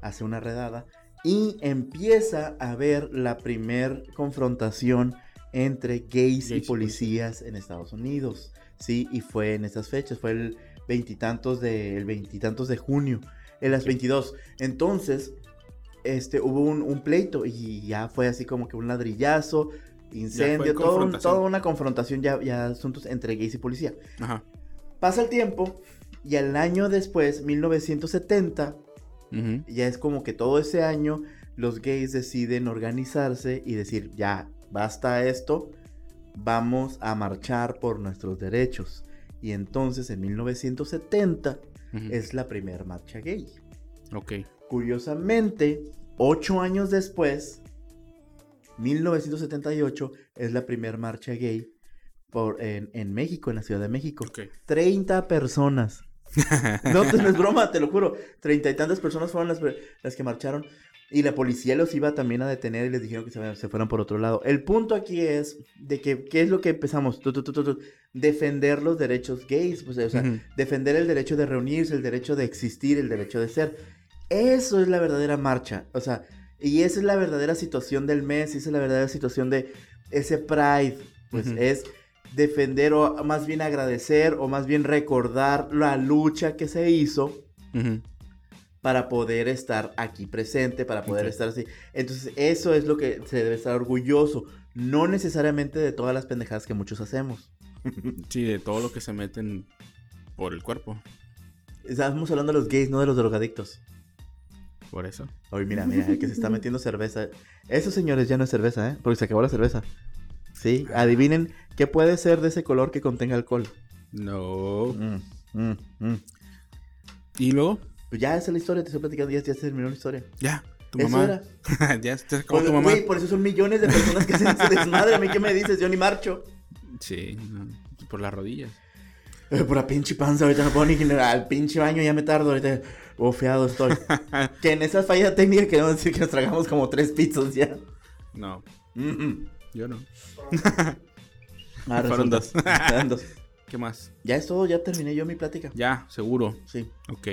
hace una redada y empieza a haber la primer confrontación entre gays y Gays y policías en Estados Unidos, ¿sí? Y fue en estas fechas, fue el veintitantos de, el veintitantos de junio, en las 22. Entonces, este, hubo un, un pleito y ya fue así como que un ladrillazo, incendio, todo un- toda una confrontación ya, ya asuntos entre gays y policía. Ajá. Pasa el tiempo y al año después, 1970, Ujú. ya es como que todo ese año los gays deciden organizarse y decir, ya, basta esto, vamos a marchar por nuestros derechos. Y entonces en 1970 Ujú. es la primera marcha gay. Ok. Curiosamente, ocho años después, 1978, es la primera marcha gay por, en, en México, en la Ciudad de México. Ok. 30 personas. No, te- no es broma, te lo juro. Treinta y tantas personas fueron las, las que marcharon. Y la policía los iba también a detener y les dijeron que se, se fueran por otro lado. El punto aquí es de que, ¿qué es lo que empezamos? Tu, tu, tu, defender los derechos gays. pues, o sea, Ujú. defender el derecho de reunirse, el derecho de existir, el derecho de ser. Eso es la verdadera marcha. O sea, y esa es la verdadera situación del mes, y esa es la verdadera situación de ese pride. Pues es defender o más bien agradecer o más bien recordar la lucha que se hizo para poder estar aquí presente, para poder estar así. Entonces, eso es lo que se debe estar orgulloso, no necesariamente de todas las pendejadas que muchos hacemos. Sí, de todo lo que se meten por el cuerpo. Estamos hablando de los gays, no de los drogadictos. Por eso. Oye, mira, mira, el que se está metiendo cerveza. Esos señores ya no es cerveza, ¿eh? Porque se acabó la cerveza. Sí, adivinen qué puede ser de ese color que contenga alcohol. No. Mm, mm, mm. Y luego, Pues ya esa es la historia, te estoy platicando, ya, ya se terminó la historia. ya, tu Eso mamá. era. ya te acabó tu mamá. güey, por eso son millones de personas que se se desmadre. ¿A mí qué me dices? Yo ni marcho. Sí, no, por las rodillas. Eh, por la pinche panza, ahorita no puedo ni al pinche baño, ya me tardo, ahorita bofeado estoy. que en esa falla técnica queremos decir que nos tragamos como tres pizzas ya. No, Mm, mm. yo no. Ah, Fueron dos. ¿Qué más? Ya es todo, ya terminé yo mi plática. Ya, seguro. Sí. Ok.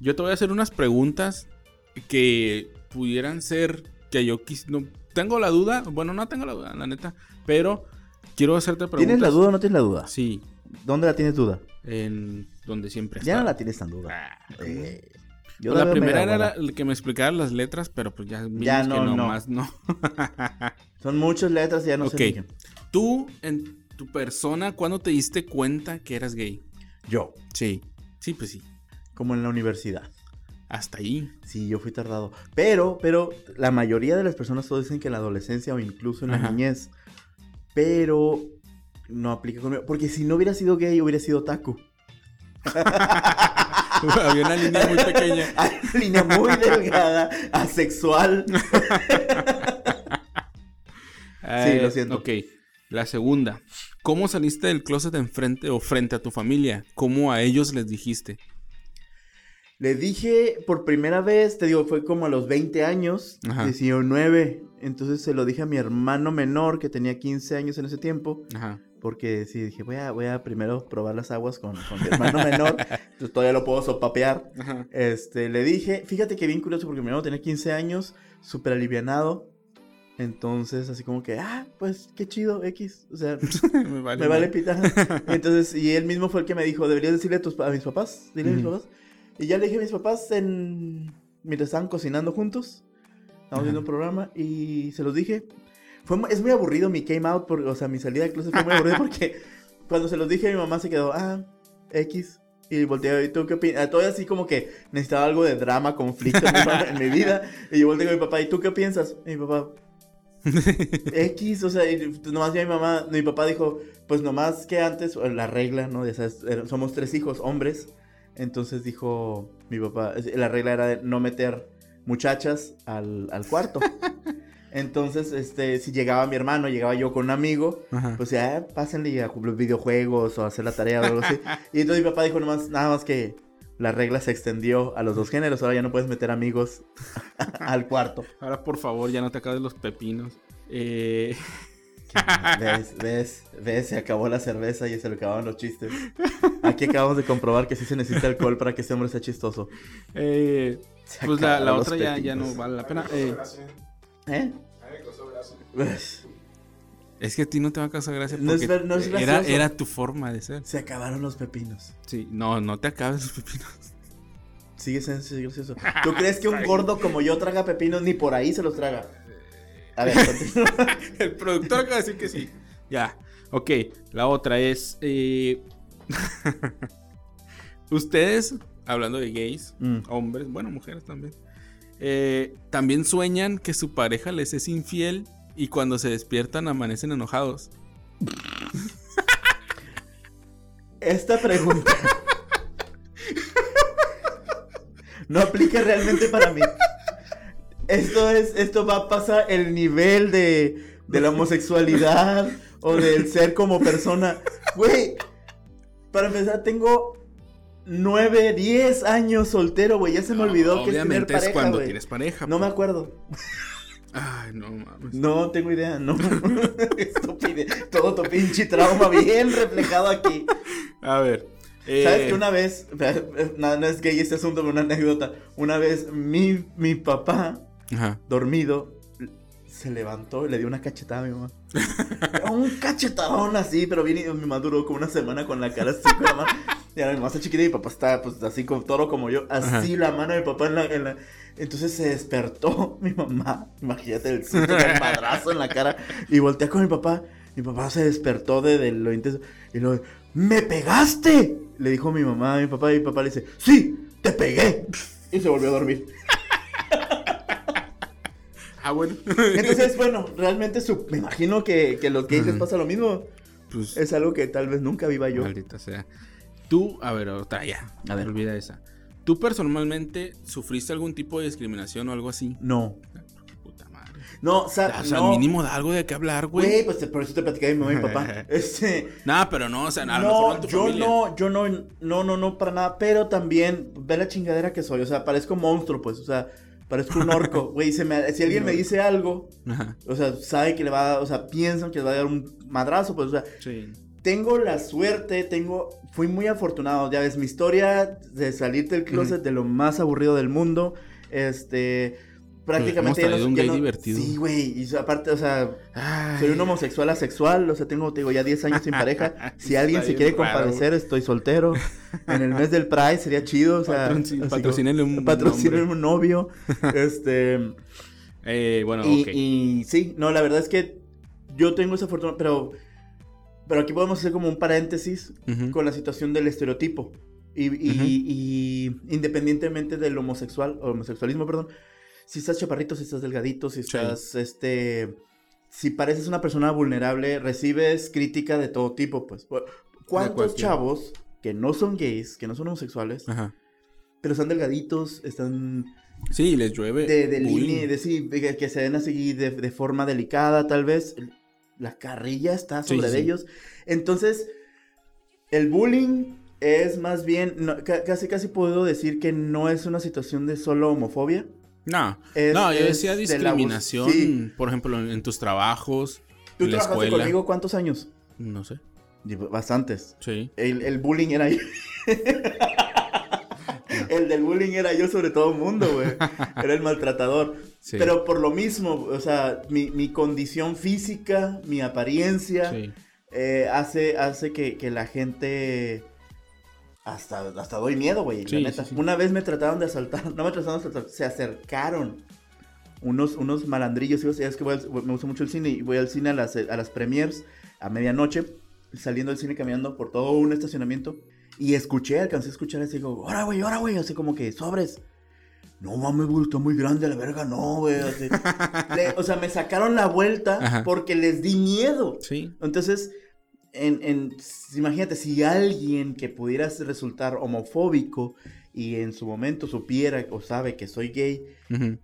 Yo te voy a hacer unas preguntas que pudieran ser que yo quis... No, tengo la duda. Bueno, no tengo la duda, la neta. Pero quiero hacerte preguntas. ¿Tienes la duda o no tienes la duda? Sí, ¿Dónde la tienes duda? en donde siempre Ya no la tienes tan duda. Ah, Eh, pues yo la veo primera era la- el que me explicara las letras, pero pues ya, Ya no, que no. nomás no. Son muchas letras y ya no Ok. sé. Tú, en tu persona, ¿cuándo te diste cuenta que eras gay? Yo, Sí. Sí, pues sí. como en la universidad. Hasta ahí. Sí, yo fui tardado. Pero, pero, la mayoría de las personas todos dicen que en la adolescencia o incluso en la Ajá. niñez. Pero no aplica conmigo. Porque si no hubiera sido gay, hubiera sido taco. Había una línea muy pequeña. Hay una línea muy delgada, asexual. Eh, lo siento. Ok. La segunda. ¿Cómo saliste del closet enfrente o frente a tu familia? ¿Cómo a ellos les dijiste? Le dije por primera vez, te digo, fue como a los 20 años, Ajá. 19. Entonces se lo dije a mi hermano menor, que tenía 15 años en ese tiempo. Ajá. Porque sí, dije, voy a, voy a primero probar las aguas con, con mi hermano menor. Entonces todavía lo puedo sopapear. Ajá. Este, le dije, fíjate que bien curioso porque mi hermano tenía 15 años, súper alivianado. Entonces, así como que, ah, pues qué chido, X. O sea, me vale. me vale pita. Entonces, y él mismo fue el que me dijo, deberías decirle a, tus, a mis papás, dile a mis papás. Y ya le dije a mis papás en... mientras estaban cocinando juntos. Estábamos viendo un programa y se los dije. Fue, es muy aburrido mi came out, por, o sea, mi salida de closet fue muy aburrido porque cuando se los dije mi mamá se quedó, ah, X. Y volteé, ¿y tú qué opinas? Todavía así como que necesitaba algo de drama, conflicto en mi, vida. Y yo volteé con mi papá, ¿y tú qué piensas? Y mi papá, X, o sea, y pues, nomás ya mi mamá, mi papá dijo, pues nomás que antes, la regla, ¿no? Ya sabes, somos tres hijos, hombres. Entonces dijo mi papá, la regla era de no meter muchachas al, al cuarto. Entonces, este, si llegaba mi hermano, llegaba yo con un amigo, Ajá. pues ya, pásenle a jugar videojuegos o a hacer la tarea o algo así. Y entonces mi papá dijo nomás, nada más que la regla se extendió a los dos géneros, ahora ya no puedes meter amigos al cuarto. Ahora, por favor, ya no te acabes los pepinos. Eh... ¿Ves? ¿Ves? ¿Ves? Se acabó la cerveza y se le acabaron los chistes. Aquí acabamos de comprobar que sí se necesita alcohol para que este hombre sea chistoso. eh, Se Pues la, los otra ya, ya no vale la pena. Eh. ¿Eh? A mí me causó gracia. ¿Ves? es que a ti no te va a causar gracia No es porque no es era, tu forma de ser. Se acabaron los pepinos. Sí, no, no te acabes los pepinos. Sigue siendo gracioso. ¿Tú crees que un gordo como yo traga pepinos? Ni por ahí se los traga. A ver. El productor acaba de decir que sí. Ya. Ok, la otra es. eh, Ustedes, hablando de gays, Mm. hombres, bueno, mujeres también. Eh, también sueñan que su pareja les es infiel y cuando se despiertan amanecen enojados. Esta pregunta no aplica realmente para mí. Esto es, esto va a pasar el nivel de, de la homosexualidad o del ser como persona. Güey, para empezar, tengo 9, 10 años soltero, güey. Ya se me olvidó que es tener Obviamente pareja, es cuando tienes pareja. No me pues. acuerdo. Ay, no mames. No tengo idea, no. Estupidez. Todo tu pinche trauma bien reflejado aquí. A ver. eh, ¿Sabes que una vez, no, no es gay este asunto, pero una anécdota. Una vez mi, mi papá, Ajá. dormido, se levantó y le dio una cachetada a mi mamá. un cachetadón así, pero bien mi mamá duró como una semana con la cara así con la mano. Y ahora mi mamá está chiquita y mi papá está pues así con toro como yo. Así la mano de mi papá en la, en la- Entonces se despertó mi mamá. Imagínate el susto del madrazo en la cara. Y voltea con mi papá. Mi papá se despertó de, de lo intenso. Y lo ¡Me pegaste! Le dijo mi mamá a mi papá. Y mi papá le dice, ¡Sí! ¡Te pegué! Y se volvió a dormir. Ah, bueno. Entonces, bueno, realmente su- me imagino que, que los gays les pasa lo mismo. pues, Es algo que tal vez nunca viva yo. Maldita sea. Tú, a ver, otra ya. A ver. Olvida esa. ¿Tú personalmente sufriste algún tipo de discriminación o algo así? No. Puta madre. No, o sea, O sea, no. mínimo da algo de qué hablar, Güey, güey. pues por eso te platicé de mi mamá y mi papá. Este. Nada, pero no, o sea, a lo mejor No, tu yo familia. no, yo no, no, no, no, para nada. Pero también, ve la chingadera que soy. O sea, parezco monstruo, pues. O sea, parezco un orco. Güey, se me- si alguien me dice algo, Ajá. o sea, sabe que le va a, o sea, piensan que le va a dar un madrazo, pues, o sea, Sí. tengo la suerte, tengo, fui muy afortunado, ya ves, mi historia de salir del closet de lo más aburrido del mundo, este, prácticamente... hemos ya traído un ya gay divertido. Sí, güey, y aparte, o sea, Ay. soy un homosexual asexual, o sea, tengo, te digo, ya 10 años sin pareja, si alguien se quiere raro, compadecer, estoy soltero, en el mes del Pride sería chido, o sea... Patrocin- patrocínenle un patrocínenle nombre. un novio, este... Eh, bueno, Y, ok. y sí, no, la verdad es que yo tengo esa fortuna, pero, pero aquí podemos hacer como un paréntesis con la situación del estereotipo. Y, y- Ujú. y independientemente del homosexual, o homosexualismo, perdón, si estás chaparrito, si estás delgadito, si Sí. estás, este, si pareces una persona vulnerable, recibes crítica de todo tipo, pues. ¿Cuántos chavos que no son gays, que no son homosexuales, Ajá. pero están delgaditos, están Sí, les llueve. de, de línea, de, sí, de que se den así de, de forma delicada, tal vez. La carrilla está sobre sí, de sí. ellos. Entonces, el bullying Es más bien, no, ca- casi casi puedo decir que no es una situación de solo homofobia. No, Es- no, yo decía discriminación, sí. por ejemplo, en, en tus trabajos, ¿Tú en la trabajaste escuela. conmigo cuántos años? No sé, Bastantes. sí. El, el bullying era yo. el del bullying era yo sobre todo el mundo, güey. Era el maltratador. Sí. Pero por lo mismo, o sea, mi, mi condición física, mi apariencia, Sí. eh, hace, hace que, que la gente... Hasta, hasta doy miedo, güey. Sí, la neta. sí, sí. Una vez me trataron de asaltar, no me trataron de asaltar, se acercaron unos, unos malandrillos. y Es que voy al- me gusta mucho el cine y voy al cine a las, a las premiers a medianoche, saliendo del cine caminando por todo un estacionamiento. Y escuché, alcancé a escuchar así, digo, ahora, güey, ahora, güey, así como que sobres. No mames, güey, está muy grande la verga, no, güey. o sea, me sacaron la vuelta Ajá. porque les di miedo. Sí. Entonces, en, en- imagínate, si alguien que pudiera resultar homofóbico y en su momento supiera o sabe que soy gay, Ujú.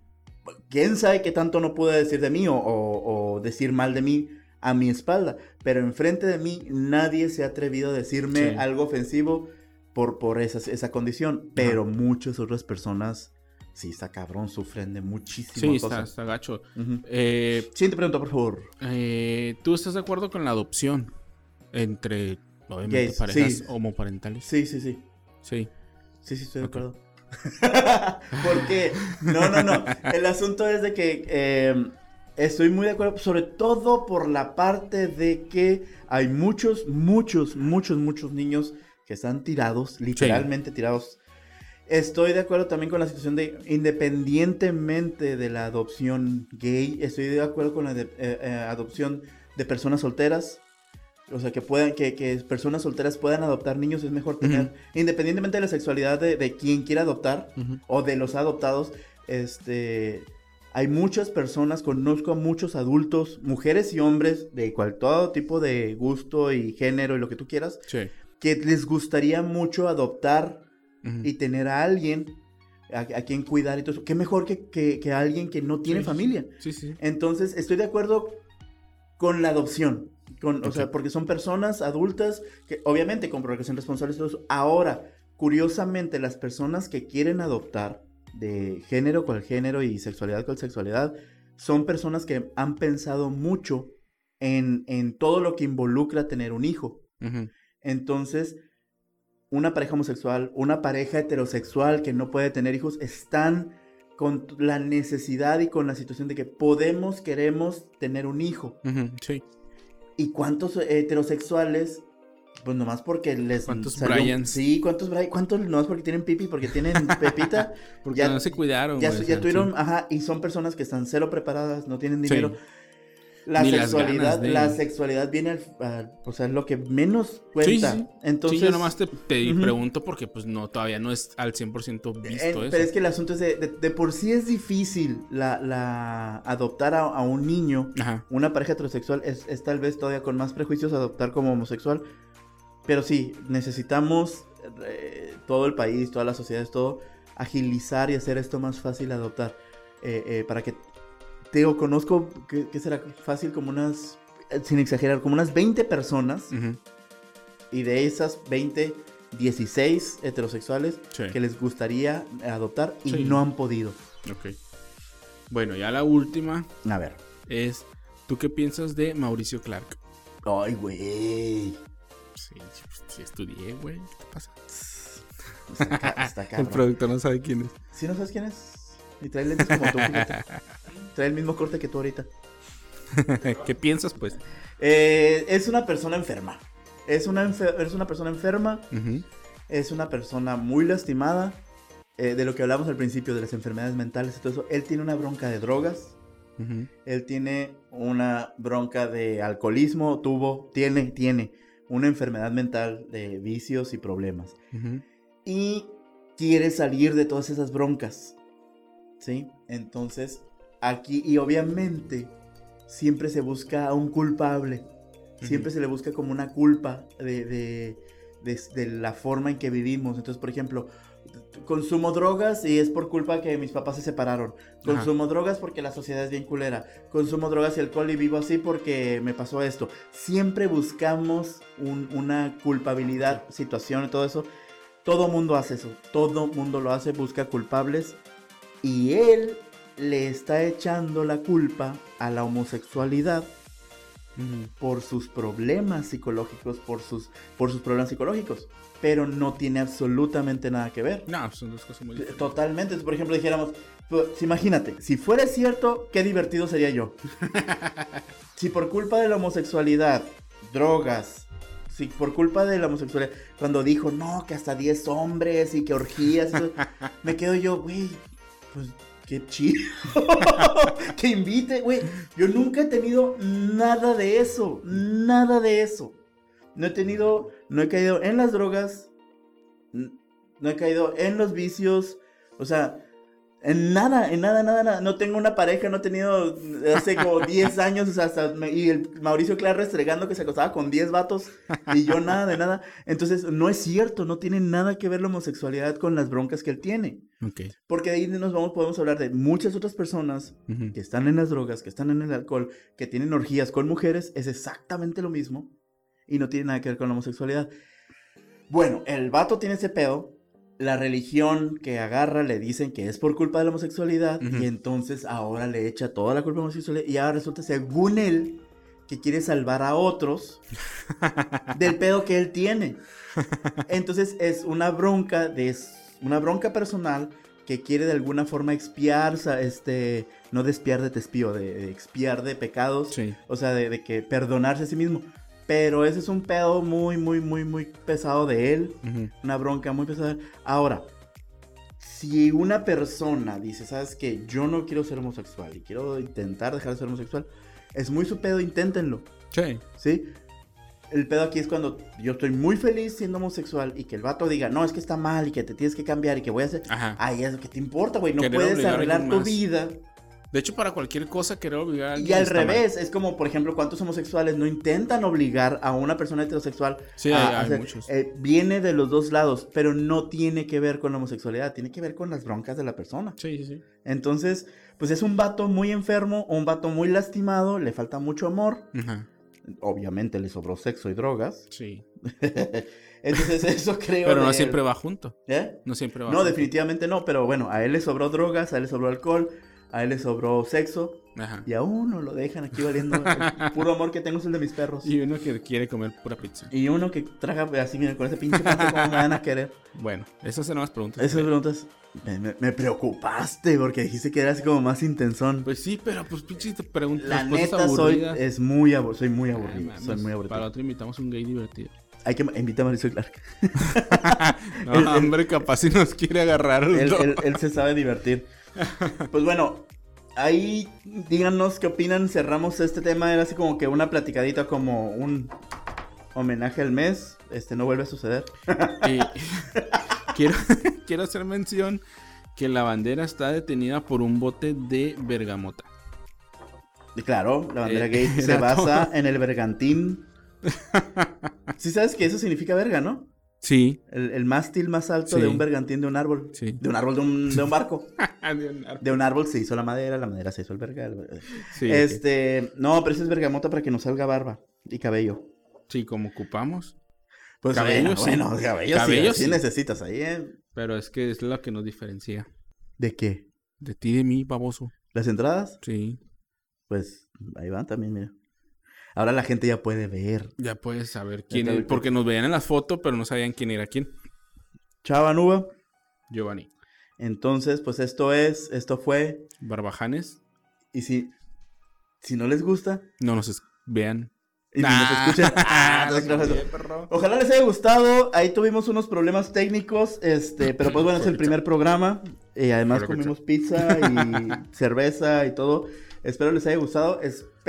quién sabe qué tanto no puede decir de mí o, o- o decir mal de mí a mi espalda. Pero enfrente de mí nadie se ha atrevido a decirme Sí. algo ofensivo por, por esa, esa condición. Pero muchas otras personas, sí, está cabrón, sufren de muchísimas Sí, está, cosas. está gacho. Ujú. Eh, Siguiente pregunta, por favor. eh, ¿Tú estás de acuerdo con la adopción entre, obviamente, Gays, parejas sí. homoparentales? Sí, sí, sí. Sí. Sí, sí, estoy de Ok. acuerdo. Porque, no, no, no. El asunto es de que eh, estoy muy de acuerdo, sobre todo por la parte de que hay muchos, muchos, muchos, muchos niños que están tirados, literalmente tirados. Estoy de acuerdo también con la situación de, independientemente de la adopción gay, estoy de acuerdo con la de- eh, eh, adopción de personas solteras. O sea, que puedan, que, que personas solteras puedan adoptar niños, es mejor tener, independientemente de la sexualidad de, de quien quiera adoptar o de los adoptados, este, hay muchas personas, conozco a muchos adultos, mujeres y hombres de cual, todo tipo de gusto y género y lo que tú quieras, Sí. que les gustaría mucho adoptar y tener a alguien a, a quien cuidar y todo eso. Qué mejor que, que, que alguien que no tiene Sí, familia. Sí. Entonces, estoy de acuerdo con la adopción. Con, O sea, porque son personas adultas que, obviamente, con todo eso. Ahora, curiosamente, las personas que quieren adoptar, de género cual género y sexualidad cual sexualidad, son personas que han pensado mucho en, en todo lo que involucra tener un hijo. Entonces, una pareja homosexual, una pareja heterosexual que no puede tener hijos, están con la necesidad y con la situación de que podemos, queremos tener un hijo. Sí. ¿Y cuántos heterosexuales? Pues nomás porque les ¿Cuántos salió- Bryans? Sí, ¿cuántos Bryans? ¿Cuántos nomás porque tienen pipi, porque tienen pepita? Porque Ya- no se cuidaron. ya, tuvieron, sí. ajá, y son personas que están cero preparadas, no tienen Sí. La Ni las sexualidad, ganas de- la sexualidad viene al, al- o sea, es lo que menos cuenta. Sí, sí, sí. Entonces, sí, yo nomás te, pregunto porque pues no, todavía no es al 100% visto Eh, eso. pero es que el asunto es de, de- de por sí es difícil la, la adoptar a, a un niño, Ajá. una pareja heterosexual, es, es tal vez todavía con más prejuicios adoptar como homosexual. Pero sí, necesitamos eh, todo el país, todas las sociedades, todo, agilizar y hacer esto más fácil adoptar. Eh, eh, para que, te digo, conozco, que, que será fácil como unas, eh, sin exagerar, como unas 20 personas. Y de esas 20, 16 heterosexuales Sí. que les gustaría adoptar y Sí. no han podido. Ok. Bueno, ya la última A ver. es, ¿tú qué piensas de Mauricio Clark? Ay, güey. Sí, pues, sí estudié, güey. ¿Qué te pasa? Está, ca- está El cabrón. productor no sabe quién es. ¿Sí no sabes quién es? Y trae lentes como tú. Trae el mismo corte que tú ahorita. ¿Qué piensas, pues? Eh, es una persona enferma. Es una, enfer- es una persona enferma. Es una persona muy lastimada. eh, de lo que hablamos al principio, de las enfermedades mentales y todo eso. Él tiene una bronca de drogas. Él tiene una bronca de alcoholismo. Tuvo, tiene, tiene una enfermedad mental de vicios y problemas. Y quiere salir de todas esas broncas. ¿Sí? Entonces, aquí, y obviamente, siempre se busca a un culpable. Siempre Ujú. se le busca como una culpa de, de, de- de la forma en que vivimos. Entonces, por ejemplo, consumo drogas y es por culpa que mis papás se separaron. Consumo drogas porque la sociedad es bien culera. Consumo drogas y alcohol y vivo así porque me pasó esto. Siempre buscamos un- una culpabilidad, situación y todo eso. Todo mundo hace eso. Todo mundo lo hace, busca culpables. Y él le está echando la culpa a la homosexualidad Ujú. por sus problemas psicológicos, por sus, por sus problemas psicológicos. Pero no tiene absolutamente nada que ver. No, son dos cosas muy diferentes. Totalmente. Por ejemplo, dijéramos, pues, imagínate, si fuera cierto, qué divertido sería yo. si por culpa de la homosexualidad, drogas, si por culpa de la homosexualidad, cuando dijo, no, que hasta 10 hombres y que orgías, me quedo yo, güey, pues qué chido. que invite, güey. Yo nunca he tenido nada de eso, nada de eso. No he tenido, no he caído en las drogas, no he caído en los vicios, o sea, en nada, en nada, nada, nada. No tengo una pareja, no he tenido hace como 10 años, o sea, hasta me- y el Mauricio Clark restregando que se acostaba con 10 vatos y yo nada de nada. Entonces, no es cierto, no tiene nada que ver la homosexualidad con las broncas que él tiene. Porque de ahí nos vamos, podemos hablar de muchas otras personas que están en las drogas, que están en el alcohol, que tienen orgías con mujeres, es exactamente lo mismo y no tiene nada que ver con la homosexualidad. Bueno, el vato tiene ese pedo, la religión que agarra le dicen que es por culpa de la homosexualidad y entonces ahora le echa toda la culpa a la homosexualidad y ahora resulta, según él, que quiere salvar a otros del pedo que él tiene. Entonces es una bronca de una bronca personal que quiere de alguna forma expiar, este, no de espiar de de, de expiar de pecados, Sí. o sea, de, de que perdonarse a sí mismo. Pero ese es un pedo muy, muy, muy, muy pesado de él, una bronca muy pesada. Ahora, si una persona dice, sabes que yo no quiero ser homosexual y quiero intentar dejar de ser homosexual, es muy su pedo, inténtenlo. Sí. ¿Sí? El pedo aquí es cuando yo estoy muy feliz siendo homosexual y que el vato diga, no, es que está mal y que te tienes que cambiar y que voy a hacer. Ajá. Ay, es lo que te importa, güey. No Querer puedes arreglar tu más. vida. De hecho, para cualquier cosa querer obligar a alguien Y al mal. revés, es como, por ejemplo, cuántos homosexuales no intentan obligar a una persona heterosexual Sí, a hay- muchos. eh, viene de los dos lados, pero no tiene que ver con la homosexualidad, tiene que ver con las broncas de la persona. Sí, sí, sí. Entonces, pues es un vato muy enfermo, un vato muy lastimado, le falta mucho amor. Ajá. Obviamente le sobró sexo y drogas. Sí. Entonces, eso creo. Pero no siempre va junto. ¿Eh? No siempre va No, junto. definitivamente no, pero bueno, a él le sobró drogas, a él le sobró alcohol, a él le sobró sexo, Ajá. y a uno lo dejan aquí valiendo. El puro amor que tengo es el de mis perros. Y uno que quiere comer pura pizza. Y uno que traga así, mira, con ese pinche panza, ¿cómo me van a querer? Bueno, esas son las preguntas. Esas preguntas me, me- me preocupaste porque dijiste que era así como más intensón. Pues sí, pero pues pinches te preguntas. La neta, soy, es muy abur- soy muy Ay, aburrido. soy muy Para aburrido. otro invitamos un gay divertido. Hay que invitar a Mauricio Clark. No, El- hombre, capaz si nos quiere agarrar a él se sabe divertir. Pues bueno, ahí díganos qué opinan. Cerramos este tema. Era así como que una platicadita, como un homenaje al mes. Este no vuelve a suceder. Y quiero, quiero hacer mención que la bandera está detenida por un bote de bergamota. Y claro, la bandera Eh, gay se basa todo. en el bergantín. Sí sabes que eso significa verga, ¿no? Sí, El, el mástil más alto Sí. de un bergantín de un árbol. sí. De un árbol, de un, de un barco. De un ar- De un árbol se hizo la madera, la madera se hizo el verga. el- Sí, este, no, pero ese es bergamota para que nos salga barba y cabello. sí, como ocupamos. Pues Cabello, bueno, sí. bueno, cabello, sí, Cabello, sí sí. necesitas ahí, ¿eh? Pero es que es lo que nos diferencia. ¿De qué? De ti de mí, baboso. ¿Las entradas? Sí. Pues ahí van también, mira. Ahora la gente ya puede ver. Ya puedes saber quién es. Porque nos veían en las fotos, pero no sabían quién era quién. Chava Nuba. Giovanni. Entonces, pues esto es, esto fue. Barbajanes. Y si, si no les gusta, No nos es- vean. y ni nos Ah, escuchen. Ah, lo no, no. Ojalá les haya gustado. Ahí tuvimos unos problemas técnicos, este, pero pues bueno, es el primer programa. Y además comimos pizza y cerveza y todo. Espero les haya gustado.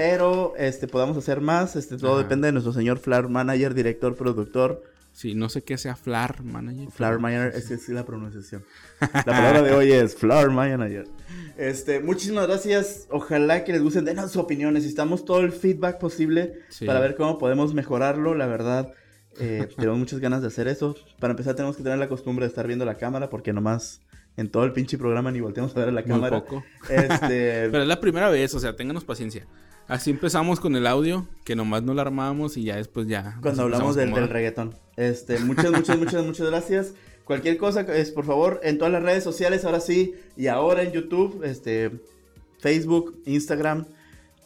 Espero este, podamos hacer más. Este, todo Ajá. depende de nuestro señor Flower Manager, director, productor. Sí, no sé qué sea Flar Manager. Flower Manager, esa es la pronunciación. La palabra de hoy es Flower Manager. Este, muchísimas gracias. Ojalá que les gusten. Denos su opinión. Necesitamos todo el feedback posible Sí. para ver cómo podemos mejorarlo. La verdad, Eh, tenemos muchas ganas de hacer eso. Para empezar, tenemos que tener la costumbre de estar viendo la cámara porque nomás en todo el pinche programa ni volteamos a ver a la Muy cámara. poco. Este, Pero es la primera vez, o sea, ténganos paciencia. Así empezamos con el audio, que nomás no lo armábamos y ya después ya. cuando hablamos del, del reggaetón. Este, muchas, muchas, muchas, muchas gracias. Cualquier cosa, es por favor, en todas las redes sociales, ahora sí, y ahora en YouTube, este, Facebook, Instagram,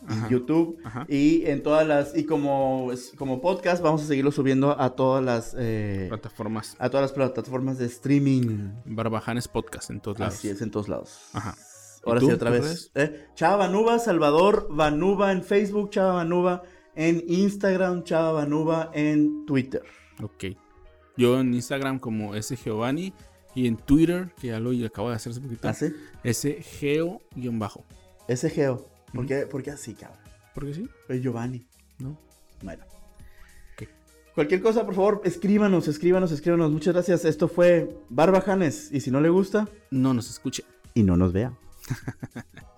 Ajá. YouTube, Ajá. y en todas las, y como, como podcast, vamos a seguirlo subiendo a todas las, eh, Plataformas. a todas las plataformas de streaming. Barbajanes Podcast en todos lados. Así es, en todos lados. Ajá. Ahora sí, otra ¿Tus vez. Eh, Chava Banuba, Salvador Banuba en Facebook, Chava Banuba en Instagram, Chava Banuba en Twitter. Ok. Yo en Instagram como S Giovanni y en Twitter, que ya lo acabo de hacer hace poquito, ¿Así? S Geo-bajo. Ese Geo. ¿Por Ujú. qué, por qué así, cabrón? ¿Por qué sí? Es Giovanni. ¿No? Bueno. Cualquier cosa, por favor, escríbanos, escríbanos, escríbanos. Muchas gracias. Esto fue Barbajanes. Y si no le gusta, No nos escuche. y no nos vea ha ha ha